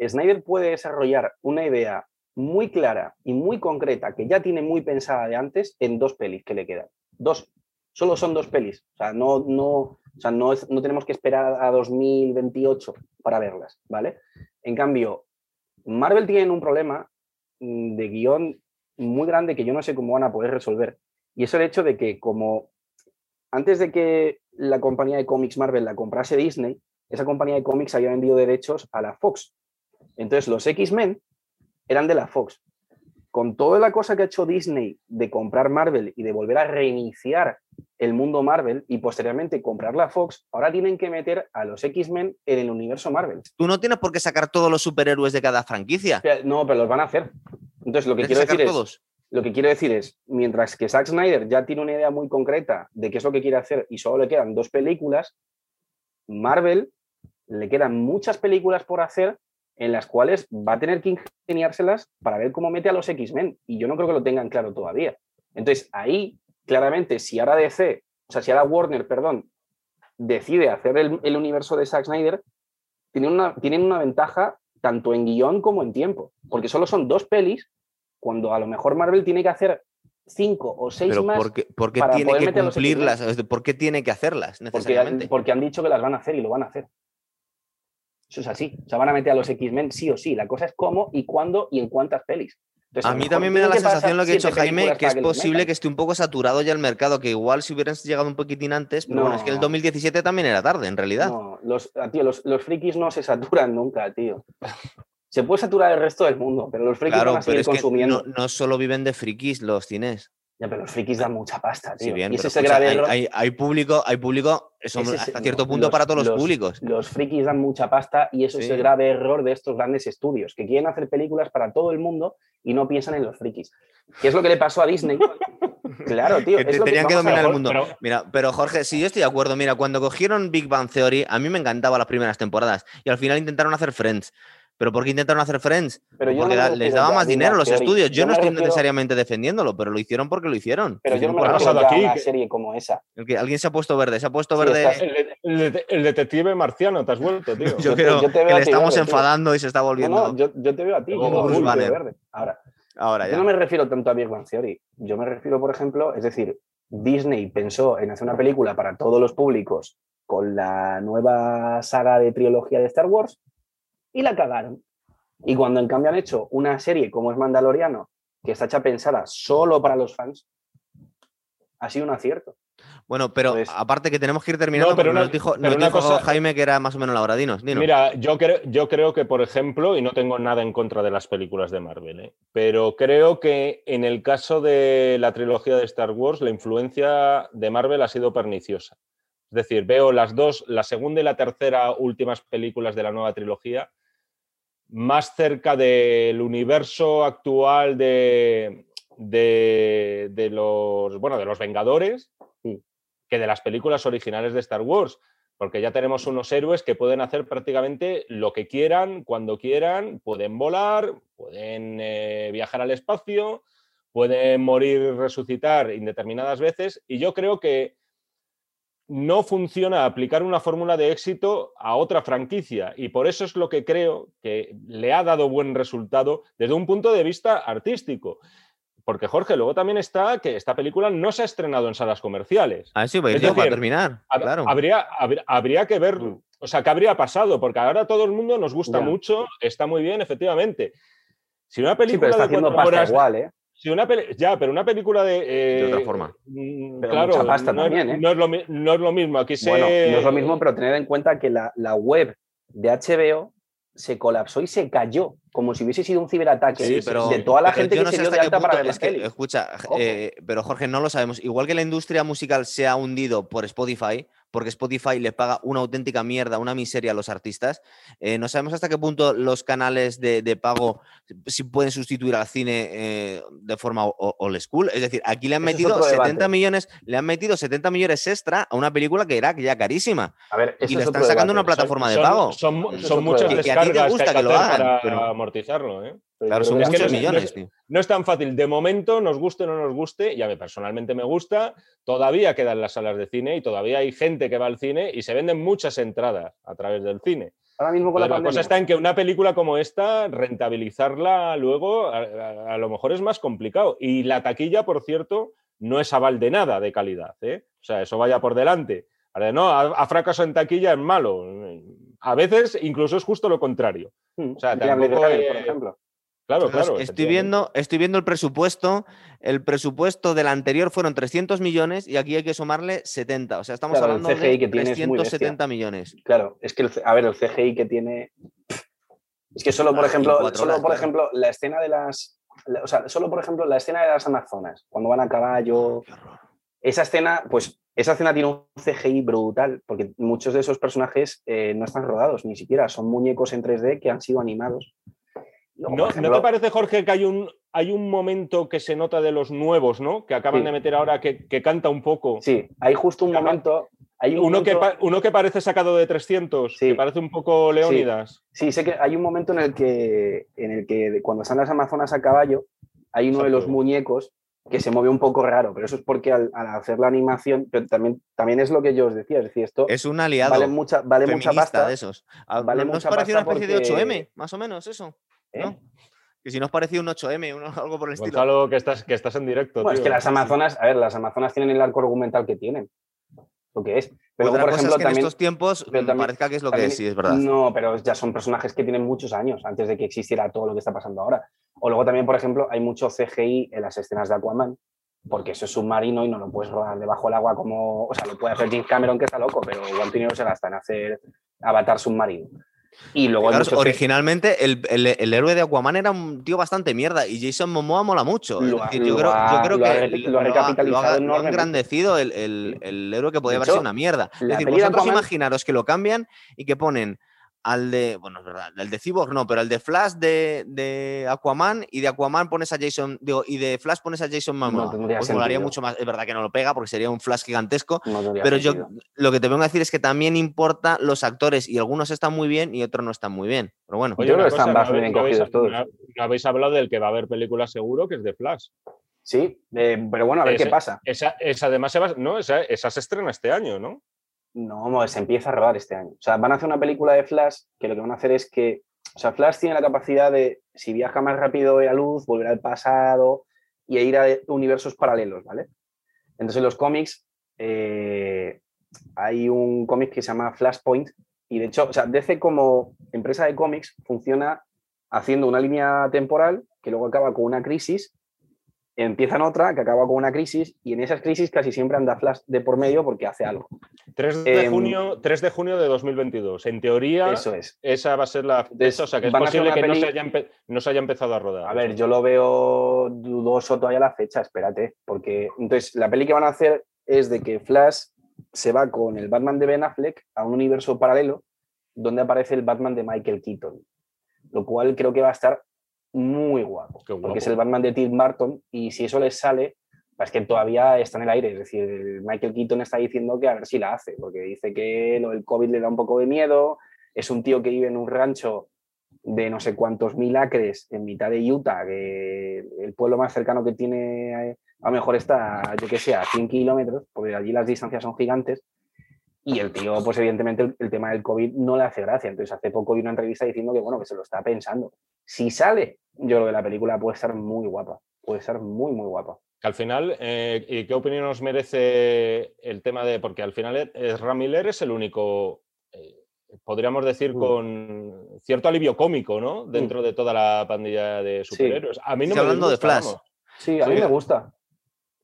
Snyder puede desarrollar una idea muy clara y muy concreta que ya tiene muy pensada de antes en dos pelis que le quedan. Dos. Solo son dos pelis. O sea, no, no, no, no tenemos que esperar a 2028 para verlas, ¿vale? En cambio, Marvel tiene un problema mm, de guion muy grande que yo no sé cómo van a poder resolver. Y es el hecho de que como antes de que la compañía de cómics Marvel la comprase Disney, esa compañía de cómics había vendido derechos a la Fox. Entonces los X-Men eran de la Fox. Con toda la cosa que ha hecho Disney de comprar Marvel y de volver a reiniciar el mundo Marvel y posteriormente comprar la Fox, ahora tienen que meter a los X-Men en el universo Marvel. Tú no tienes por qué sacar todos los superhéroes de cada franquicia. No, pero los van a hacer. Entonces lo que quiero decir es, lo que quiero decir es, mientras que Zack Snyder ya tiene una idea muy concreta de qué es lo que quiere hacer y solo le quedan dos películas, Marvel le quedan muchas películas por hacer en las cuales va a tener que ingeniárselas para ver cómo mete a los X-Men. Y yo no creo que lo tengan claro todavía. Entonces, ahí, claramente, si ahora DC, o sea, si ahora Warner, perdón, decide hacer el, universo de Zack Snyder, tienen una, tienen una ventaja tanto en guion como en tiempo, porque solo son dos pelis, cuando a lo mejor Marvel tiene que hacer cinco o seis más. ¿Por qué, tiene que cumplirlas? ¿Por qué tiene que hacerlas necesariamente? porque han dicho que las van a hacer y lo van a hacer. Eso es así. O sea, van a meter a los X-Men sí o sí. La cosa es cómo y cuándo y en cuántas pelis. A mí también me da la sensación lo que ha dicho Jaime, que es posible que esté un poco saturado ya el mercado, que igual si hubieran llegado un poquitín antes, pero bueno, es que el 2017 también era tarde, en realidad. No, los, ah, tío, los, los frikis no se saturan nunca, tío. Se puede saturar el resto del mundo, pero los frikis van a seguir consumiendo. no, solo viven de frikis los cines. Ya, pero los frikis dan mucha pasta, tío. y ese es el grave error. Hay, público, hay público hasta cierto punto para todos los, públicos. Los frikis dan mucha pasta y eso es el grave error de estos grandes estudios, que quieren hacer películas para todo el mundo y no piensan en los frikis. ¿Qué es lo que le pasó a Disney? claro, tío. Que tenían que, dominar el mundo. Mira, pero Jorge, sí, yo estoy de acuerdo. Mira, cuando cogieron Big Bang Theory, a mí me encantaba las primeras temporadas y al final intentaron hacer Friends. ¿Pero por qué intentaron hacer Friends? Pero porque les daba más dinero los estudios. Yo, no estoy necesariamente defendiéndolo, pero lo hicieron porque lo hicieron. Pero yo no me refiero aquí una serie como esa. El que alguien se ha puesto verde, se ha puesto verde. El, detective marciano, te has vuelto, tío. yo creo que le estamos enfadando y se está volviendo. No, yo, yo, te veo a ti. Como Bruce Verde. Ahora, Ahora ya. Yo no me refiero tanto a Big Bang Theory. Yo me refiero, por ejemplo, es decir, Disney pensó en hacer una película para todos los públicos con la nueva saga de trilogía de Star Wars y la cagaron. Y cuando en cambio han hecho una serie como es Mandaloriano, que está hecha pensada solo para los fans, ha sido un acierto. Bueno, pero aparte que tenemos que ir terminando, pero nos dijo, Jaime que era más o menos la hora. Dinos, Mira, yo, creo, yo creo que, por ejemplo, y no tengo nada en contra de las películas de Marvel, ¿eh? pero creo que en el caso de la trilogía de Star Wars, la influencia de Marvel ha sido perniciosa. Es decir, veo las dos, la segunda y la tercera últimas películas de la nueva trilogía más cerca del universo actual de, de, los, bueno, de los Vengadores que de las películas originales de Star Wars, porque ya tenemos unos héroes que pueden hacer prácticamente lo que quieran, cuando quieran, pueden volar, pueden eh, viajar al espacio, pueden morir resucitar indeterminadas veces, y yo creo que no funciona aplicar una fórmula de éxito a otra franquicia y por eso es lo que creo que le ha dado buen resultado desde un punto de vista artístico. Porque Jorge, luego también está que esta película no se ha estrenado en salas comerciales. Ah, sí, pues para terminar. Claro. Habría, habría, que ver, mm. o sea, qué habría pasado, porque ahora todo el mundo nos gusta mucho, está muy bien, efectivamente. Si una película está haciendo igual, ¿eh? Una ya, pero una película de. de otra forma. Mm, claro, pasta no, también, ¿eh? no, es lo, no, es lo, mismo. Aquí se... Bueno, no es lo mismo, pero tened en cuenta que la, la web de HBO se colapsó y se cayó, como si hubiese sido un ciberataque de toda la gente que se dio de alta para ver es que, Escucha, eh, pero Jorge, no lo sabemos. Igual que la industria musical se ha hundido por Spotify, porque Spotify le paga una auténtica mierda, una miseria a los artistas. Eh, no sabemos hasta qué punto los canales de, pago si pueden sustituir al cine eh, de forma old school. Es decir, aquí le han metido 70 millones, le han metido 70 millones extra a una película que era ya carísima. A ver, y le están sacando una plataforma de pago. Son, muchas descargas que, que, lo hagan, para amortizarlo, ¿eh? Claro, son muchos millones, tío. No es tan fácil. De momento, nos guste o no nos guste, y a mí personalmente me gusta, todavía quedan las salas de cine y todavía hay gente que va al cine y se venden muchas entradas a través del cine. Ahora mismo con la, cosa está en que una película como esta, rentabilizarla luego, a, lo mejor es más complicado. Y la taquilla, por cierto, no es aval de nada de calidad. ¿eh? O sea, eso vaya por delante. Ahora, no, a, fracaso en taquilla es malo. A veces incluso es justo lo contrario. Hmm. O sea, tampoco, por ejemplo. Claro, claro. Estoy viendo, estoy viendo el presupuesto. El presupuesto del anterior fueron 300 millones y aquí hay que sumarle 70. O sea, estamos hablando de 370 millones. Claro, es que, a ver, el CGI que tiene. Es que solo, por ejemplo, solo, por ejemplo, la escena de las. O sea, solo, por ejemplo, la escena de las Amazonas, cuando van a caballo. Esa escena, pues esa escena tiene un CGI brutal, porque muchos de esos personajes eh, no están rodados ni siquiera, son muñecos en 3D que han sido animados. ¿No, te parece, Jorge, que hay un, hay un momento que se nota de los nuevos, ¿no? Que acaban de meter ahora que, canta un poco. Sí, hay justo un momento. Hay uno, Que uno que parece sacado de 300, que parece un poco Leónidas. Sí. sé que hay un momento en el que, en el que cuando están las Amazonas a caballo, hay uno de los muñecos que se mueve un poco raro, pero eso es porque al, hacer la animación, pero también, también es lo que yo os decía, es decir, esto es un aliado vale mucha, vale mucha pasta de esos. Ah, vale ¿No una especie de 8M, más o menos eso? ¿Eh? Que si nos parecía un 8M, algo por el estilo. Gonzalo, que estás, que estás en directo. es que las Amazonas, a ver, las Amazonas tienen el arco argumental que tienen. Lo que es. Pero por ejemplo, en estos tiempos parezca que es lo que es, sí, es verdad. No, pero ya son personajes que tienen muchos años antes de que existiera todo lo que está pasando ahora. O luego también, por ejemplo, hay mucho CGI en las escenas de Aquaman, porque eso es submarino y no lo puedes rodar debajo del agua como. O sea, lo puede hacer James Cameron, que está loco, pero igual dinero se gasta en hacer Avatar submarino. Y luego originalmente el, el, héroe de Aquaman era un tío bastante mierda y Jason Momoa mola mucho. yo, creo, yo, creo, que lo ha, lo ha, engrandecido el, héroe que podía haber sido una mierda. Es decir, vosotros imaginaros que lo cambian y que ponen al de, bueno, es verdad, el de Cyborg no, pero el de Flash de, Aquaman y de Aquaman pones a Jason, digo, y de Flash pones a Jason Momoa. No pues molaría mucho más. Es verdad que no lo pega porque sería un Flash gigantesco, pero yo lo que te vengo a decir es que también importa los actores y algunos están muy bien y otros no están muy bien. Pero bueno, yo creo que están más bien cogidos todos. habéis hablado del que va a haber película seguro, que es de Flash. Sí, eh, pero bueno, a ver qué pasa. Esa, además se no, esa, esa se estrena este año, ¿no? No, se empieza a rodar este año. O sea, van a hacer una película de Flash que lo que van a hacer es que, o sea, Flash tiene la capacidad de, si viaja más rápido a luz, volver al pasado y ir a universos paralelos, ¿vale? Entonces, en los cómics eh, hay un cómic que se llama Flashpoint y de hecho, o sea, DC como empresa de cómics funciona haciendo una línea temporal que luego acaba con una crisis empiezan otra que acaba con una crisis y en esas crisis casi siempre anda Flash de por medio porque hace algo. 3 de, em, junio, 3 de junio de 2022. En teoría, eso es. esa va a ser la... Eso, o sea, que es posible que no, se haya no, se haya empezado a rodar. A ver, yo lo veo dudoso todavía la fecha, espérate, porque entonces la peli que van a hacer es de que Flash se va con el Batman de Ben Affleck a un universo paralelo donde aparece el Batman de Michael Keaton, lo cual creo que va a estar muy guapo, porque es el Batman de Tim Burton y si eso les sale, es que todavía está en el aire, es decir, Michael Keaton está diciendo que a ver si la hace, porque dice que lo del COVID le da un poco de miedo, es un tío que vive en un rancho de no sé cuántos mil acres en mitad de Utah, que el pueblo más cercano que tiene a lo mejor está, yo que sé, a 100 kilómetros, porque allí las distancias son gigantes, Y el tío, pues evidentemente el, el, tema del COVID no le hace gracia. Entonces hace poco dio una entrevista diciendo que, bueno, que se lo está pensando. Si sale, yo creo que la película puede estar muy guapa. Puede ser muy, muy guapa. Al final, eh, ¿y qué opinión nos merece el tema de.? Porque al final Ramiller es el único, eh, podríamos decir, mm. con cierto alivio cómico, ¿no? Mm. Dentro de toda la pandilla de superhéroes. A mí no Estoy me hablando de disgusta, Flash. vamos. Sí, a mí me gusta.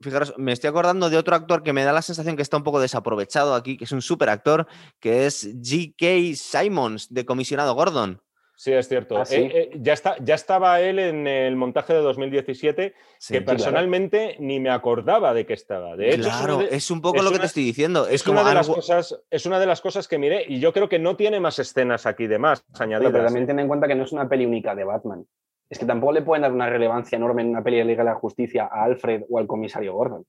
Fijaros, me estoy acordando de otro actor que me da la sensación que está un poco desaprovechado aquí, que es un super actor, que es G.K. Simons, de Comisionado Gordon. Sí, es cierto. Ah, sí. Eh, eh, ya, está, ya estaba él en el montaje de 2017, Sí, que personalmente ni me acordaba de que estaba. De hecho, es claro, una de- es un poco es lo que una- te estoy diciendo. Es, es como una de las cosas, es una de las cosas que miré y yo creo que no tiene más escenas aquí de más Pero, añadidas. pero también ¿eh? ten en cuenta que no es una peli única de Batman. Es que tampoco le pueden dar una relevancia enorme en una peli de Liga de la Justicia a Alfred o al comisario Gordon.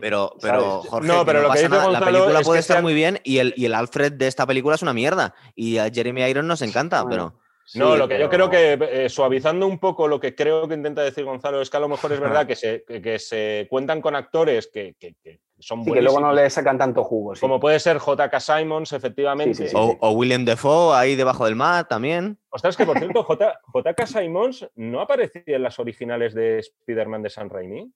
Pero, pero. Jorge, No, pero lo que pasa dice la película es puede que estar sean- muy bien y el, y el Alfred de esta película es una mierda. Y a Jeremy Irons nos encanta, Bueno, pero No, lo que yo creo que eh, suavizando un poco lo que creo que intenta decir Gonzalo es que a lo mejor es verdad que se, que, que se cuentan con actores que, que- que son Sí, que luego no le sacan tanto jugo. sí. como puede ser J.K. Simons, efectivamente. Sí, sí, sí. o, o William Defoe ahí debajo del mar también. Ostras, que por cierto, J.K. Simons no aparecía en las originales de Spider-Man de San Raimi.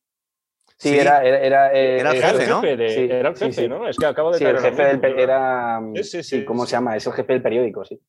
Sí, Sí. era, era, era, eh, Era el Era jefe, el ¿no? jefe, de- Sí, era el jefe sí. ¿no? Es que acabo de Sí, el jefe del era. Sí, sí, sí, sí, ¿cómo sí. se llama? Es el jefe del periódico, sí.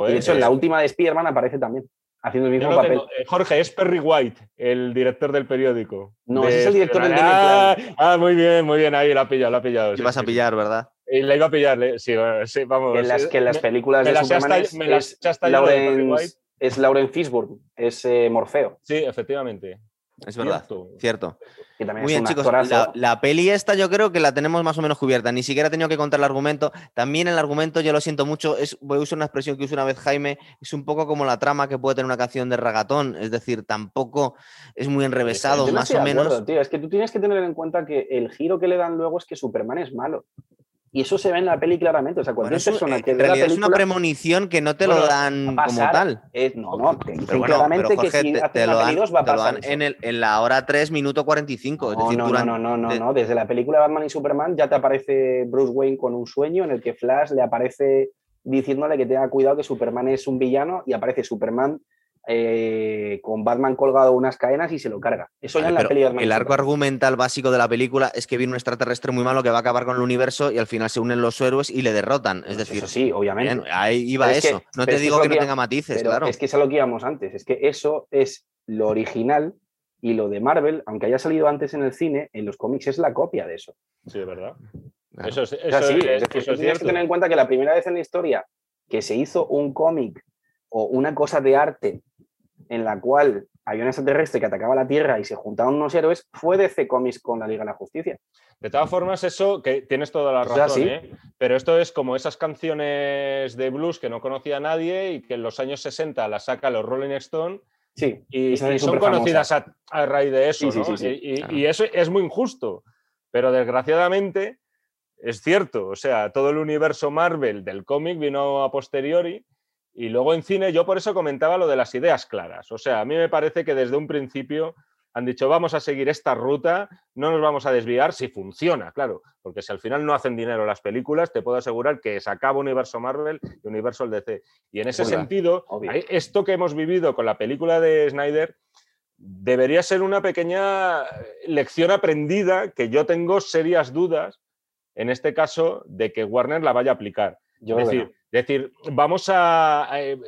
Y de hecho, en eh, la última de Spider-Man aparece también, haciendo el mismo papel. tengo. Eh, Jorge, es Perry White, el director del periódico. No, De ese es el director del ah, ah, muy bien, muy bien, ahí lo ha pillado, lo ha pillado. Y sí, vas a pillar, ¿verdad? Y la iba a pillar, sí, bueno, sí, vamos. En las, que en las me- películas me de Superman es, me las es de Perry White. es Lawrence Fishburne, es eh, Morfeo, Sí, efectivamente. Es verdad. Cierto. Muy bien, chicos. La, la peli esta yo creo que la tenemos más o menos cubierta. Ni siquiera he tenido que contar el argumento. También el argumento, yo lo siento mucho, es, voy a usar una expresión que usó una vez Jaime, es un poco como la trama que puede tener una canción de ragatón. Es decir, tampoco es muy enrevesado, más o acuerdo, menos. tío. Es que tú tienes que tener en cuenta que el giro que le dan luego es que Superman es malo. Y eso se ve en la peli claramente. O sea, cualquier persona en que la realidad es una premonición que no te lo dan como pasar. tal. es- no, no, te dicen Pero bueno, claramente Jorge, que si te, te lo dan, 2 va a te lo pasar dan en, el, en la hora 3, minuto 45. es No, decir, no, no, durante- no, no, no, de- no. Desde la película Batman y Superman ya te aparece Bruce Wayne con un sueño en el que Flash le aparece diciéndole que tenga cuidado que Superman es un villano y aparece Superman eh, con Batman colgado unas cadenas y se lo carga. Eso ya Vale, en la peli de Batman el arco argumental básico de la película es que viene un extraterrestre muy malo que va a acabar con el universo y al final se unen los héroes y le derrotan. Es decir, Eso sí, obviamente. bien, ahí iba Pero es que- eso. no te digo que no tenga matices, Pero claro. es que es a lo que íbamos antes. Es que eso es lo original y lo de Marvel, aunque haya salido antes en el cine, en los cómics es la copia de eso. Sí, es verdad. Claro. Eso es, O sea, eso sí, es- es decir, eso tú es tienes que tener en cuenta que la primera vez en la historia que se hizo un cómic o una cosa de arte en la cual había un extraterrestre que atacaba la Tierra y se juntaban unos héroes fue DC Comics con la Liga de la Justicia. De todas formas, eso, que tienes toda la O sea, razón, sí. ¿eh? pero esto es como esas canciones de blues que no conocía nadie y que en los años 60 las saca los Rolling Stone Sí, y, son conocidas a, a raíz de eso. Sí, sí, ¿no? sí, sí, y, y- claro. y eso es muy injusto, pero desgraciadamente es cierto. O sea, todo el universo Marvel del cómic vino a posteriori y luego en cine yo por eso comentaba lo de las ideas claras. O sea, a mí me parece que desde un principio han dicho vamos a seguir esta ruta, no nos vamos a desviar si funciona, claro, porque si al final no hacen dinero las películas, te puedo asegurar que se acaba universo Marvel y universo DC. Y en ese sentido, obvio. esto que hemos vivido con la película de Snyder debería ser una pequeña lección aprendida que yo tengo serias dudas, en este caso, de que Warner la vaya a aplicar. Yo Es creo que decir, vamos a, a, eh,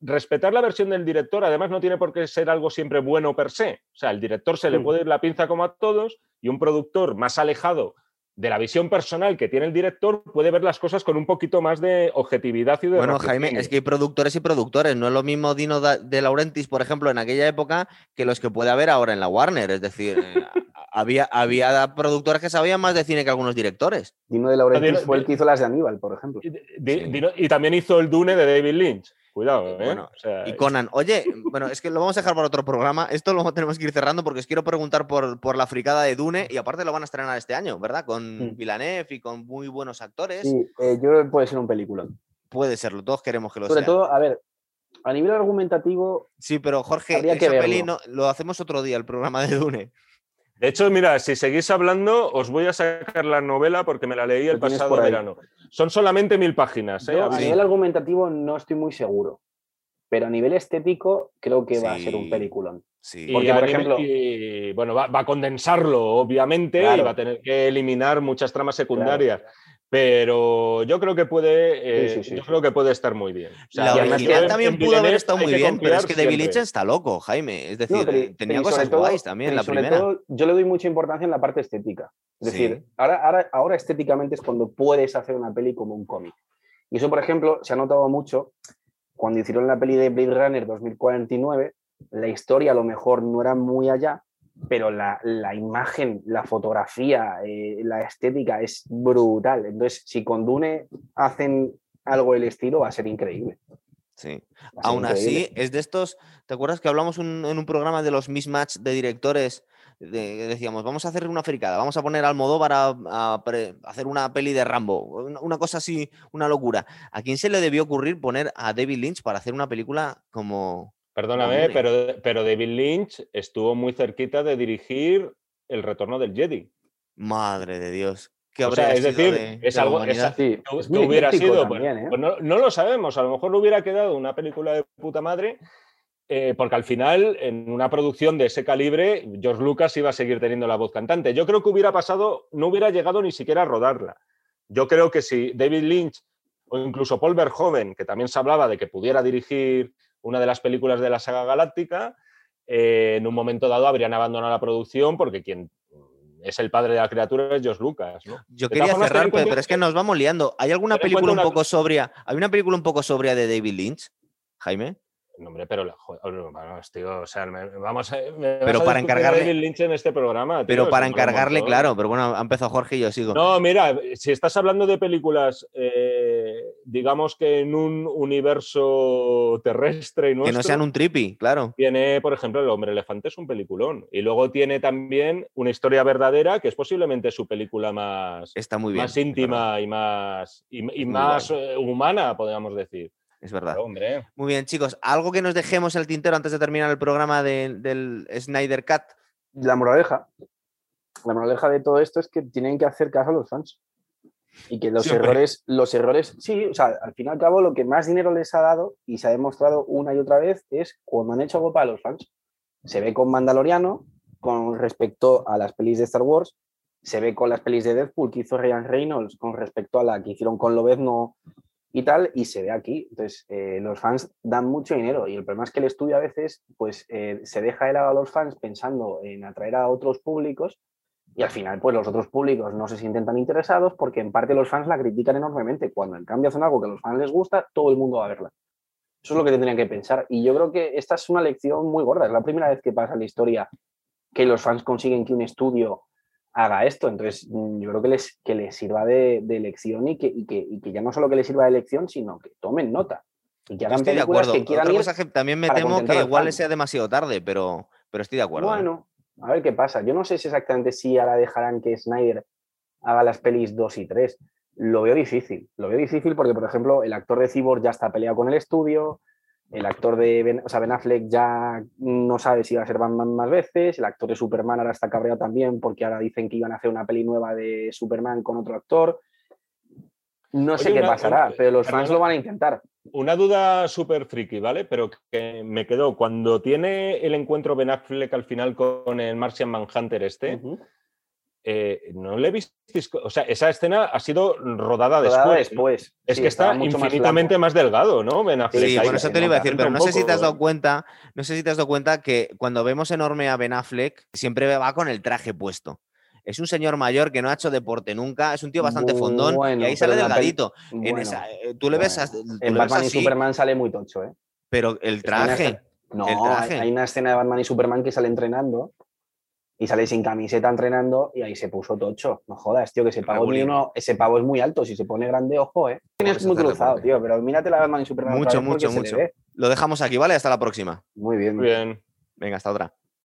respetar la versión del director, además no tiene por qué ser algo siempre bueno per se. O sea, al director se le Mm. puede ir la pinza como a todos y un productor más alejado de la visión personal que tiene el director puede ver las cosas con un poquito más de objetividad y de Bueno, Jaime, es que hay productores y productores. No es lo mismo Dino de Laurentiis, por ejemplo, en aquella época, que los que puede haber ahora en la Warner. Es decir, eh, había, había productores que sabían más de cine que algunos directores. Dino de Laurentiis fue el que hizo las de Aníbal, por ejemplo. Sí. y también hizo el Dune de David Lynch. Cuidado, ¿eh? Bueno, O sea, Y Conan, oye, bueno, es que lo vamos a dejar para otro programa. Esto lo tenemos que ir cerrando porque os quiero preguntar por, por la fricada de Dune y aparte lo van a estrenar este año, ¿verdad? Con Mm. Villeneuve y con muy buenos actores. Sí, eh, yo creo que puede ser un película. Puede serlo, todos queremos que lo Sobre sea. todo, a ver, a nivel argumentativo, Sí, pero Jorge, Habría que esa peli no- lo hacemos otro día, el programa de Dune. De hecho, mira, si seguís hablando, os voy a sacar la novela porque me la leí el pasado verano. Son solamente mil páginas. ¿eh? Yo, a nivel argumentativo no estoy muy seguro, pero a nivel estético creo que va a ser un peliculón. Sí. Porque, por ejemplo- y, bueno, va, va a condensarlo, obviamente, y va a tener que eliminar muchas tramas secundarias. Pero yo creo que puede, eh, Sí, sí, sí, yo creo que puede estar muy bien. O sea, la original también pudo haber estado muy bien, pero es que David siempre. Lynch está loco, Jaime. Es decir, No, pero- tenía pero cosas todo- guays también, la sobre primera. todo, yo le doy mucha importancia en la parte estética. Es Sí. decir, ahora, ahora, ahora estéticamente es cuando puedes hacer una peli como un cómic. Y eso, por ejemplo, se ha notado mucho cuando hicieron la peli de Blade Runner 2049. La historia a lo mejor no era muy allá, pero la, la imagen, la fotografía, eh, la estética es brutal. Entonces, si con Dune hacen algo del estilo, va a ser increíble. Sí. Aún increíble. así, es de estos. ¿Te acuerdas que hablamos un- en un programa de los mismatch de directores? de- decíamos, vamos a hacer una fricada, vamos a poner al Almodóvar a, a pre- hacer una peli de Rambo, una, una cosa así, una locura. ¿A quién se le debió ocurrir poner a David Lynch para hacer una película como. Perdóname, Hombre. pero, pero David Lynch estuvo muy cerquita de dirigir El retorno del Jedi. Madre de Dios? ¿Qué O sea, habría es decir, de- es de algo-? Sí, que es muy hubiera sido, pues, también, ¿eh? pues no, no lo sabemos, a lo mejor le hubiera quedado una película de puta madre, eh, porque al final, en una producción de ese calibre, George Lucas iba a seguir teniendo la voz cantante. Yo creo que hubiera pasado, no hubiera llegado ni siquiera a rodarla. Yo creo que si David Lynch o incluso Paul Verhoeven, que también se hablaba de que pudiera dirigir una de las películas de la saga galáctica, eh, en un momento dado habrían abandonado la producción porque quien es el padre de la criatura es George Lucas. ¿no? Yo De quería cerrar, pero, es que nos vamos liando. ¿Hay alguna película un poco sobria? ¿Hay una película un poco sobria de David Lynch, Jaime? No, hombre, pero la- vamos, tío, o sea, me- vamos a, me vas Pero a para encargarle- David Lynch en este programa. tío, Pero para encargarle, claro, pero bueno, ha empezado Jorge y yo sigo. No, mira, si estás hablando de películas, eh, digamos que en un universo terrestre y que nuestro, no sean un trippy, claro. tiene, por ejemplo, El hombre elefante es un peliculón. Y luego tiene también una historia verdadera que es posiblemente su película más, Está muy bien. más íntima y más, y, más eh, humana, podríamos decir. Es verdad. Hombre, Muy bien, chicos. ¿Algo que nos dejemos en el tintero antes de terminar el programa de- del Snyder Cut? La moraleja. La moraleja de todo esto es que tienen que hacer caso a los fans. Y que los Siempre. errores, los errores, sí, o sea, al fin y al cabo lo que más dinero les ha dado y se ha demostrado una y otra vez es cuando han hecho algo para los fans. Se ve con Mandaloriano, con respecto a las pelis de Star Wars, se ve con las pelis de Deadpool que hizo Ryan Reynolds con respecto a la que hicieron con Lobezno y tal, y se ve aquí. Entonces, eh, los fans dan mucho dinero y el problema es que el estudio a veces pues, eh, se deja de lado a los fans pensando en atraer a otros públicos y al final pues los otros públicos no se sienten tan interesados porque en parte los fans la critican enormemente. Cuando en cambio hacen algo que a los fans les gusta, todo el mundo va a verla. Eso es lo que tendrían que pensar. Y yo creo que esta es una lección muy gorda. Es la primera vez que pasa en la historia que los fans consiguen que un estudio haga esto. Entonces, mm, yo creo que les, que les sirva de, de lección y que, y, que, y que ya no solo que les sirva de lección, sino que tomen nota. Y que hagan estoy de acuerdo. que quieran Otra ir. cosa que también me temo que al igual sea demasiado tarde, pero, pero estoy de acuerdo. ¿eh? Bueno, a ver qué pasa. Yo no sé si exactamente si ahora dejarán que Snyder haga las pelis 2 y 3. Lo veo difícil. Lo veo difícil porque, por ejemplo, el actor de Cyborg ya está peleado con el estudio. El actor de Ben, o sea, Ben Affleck ya no sabe si va a ser Batman más veces. El actor de Superman ahora está cabreado también porque ahora dicen que iban a hacer una peli nueva de Superman con otro actor. No sé Oye, qué una- pasará, una- pero los fans lo van a intentar. Una duda súper friki, ¿vale? Pero que me quedó. Cuando tiene el encuentro Ben Affleck al final con el Martian Manhunter este, eh, ¿no le visteis? O sea, esa escena ha sido rodada Rodada después. ¿no? después. Es Sí, que está mucho infinitamente más, delgado, ¿no? Ben Affleck. Sí, ahí bueno, se eso te lo iba a decir, pero no sé si te has dado cuenta, no sé si te has dado cuenta que cuando vemos enorme a Ben Affleck, siempre va con el traje puesto. Es un señor mayor que no ha hecho deporte nunca, es un tío bastante fondón Bueno, y ahí pero sale delgadito. En Bueno, esa, eh, tú le ves, bueno. as- tú En le ves Batman y Superman sale muy tocho, ¿eh? pero el traje, escena- No, el traje. hay una escena de Batman y Superman que sale entrenando y sale sin camiseta entrenando y ahí se puso tocho. No jodas, tío, que ese pavo, tiene uno- ese pavo es muy alto. Si se pone grande, ojo, ¿eh? Tienes muy cruzado, deporte. tío, pero mírate la Batman y Superman. Mucho, mucho, mucho. lo dejamos aquí, ¿vale? Hasta la próxima. Muy bien. Muy bien. Venga, hasta otra.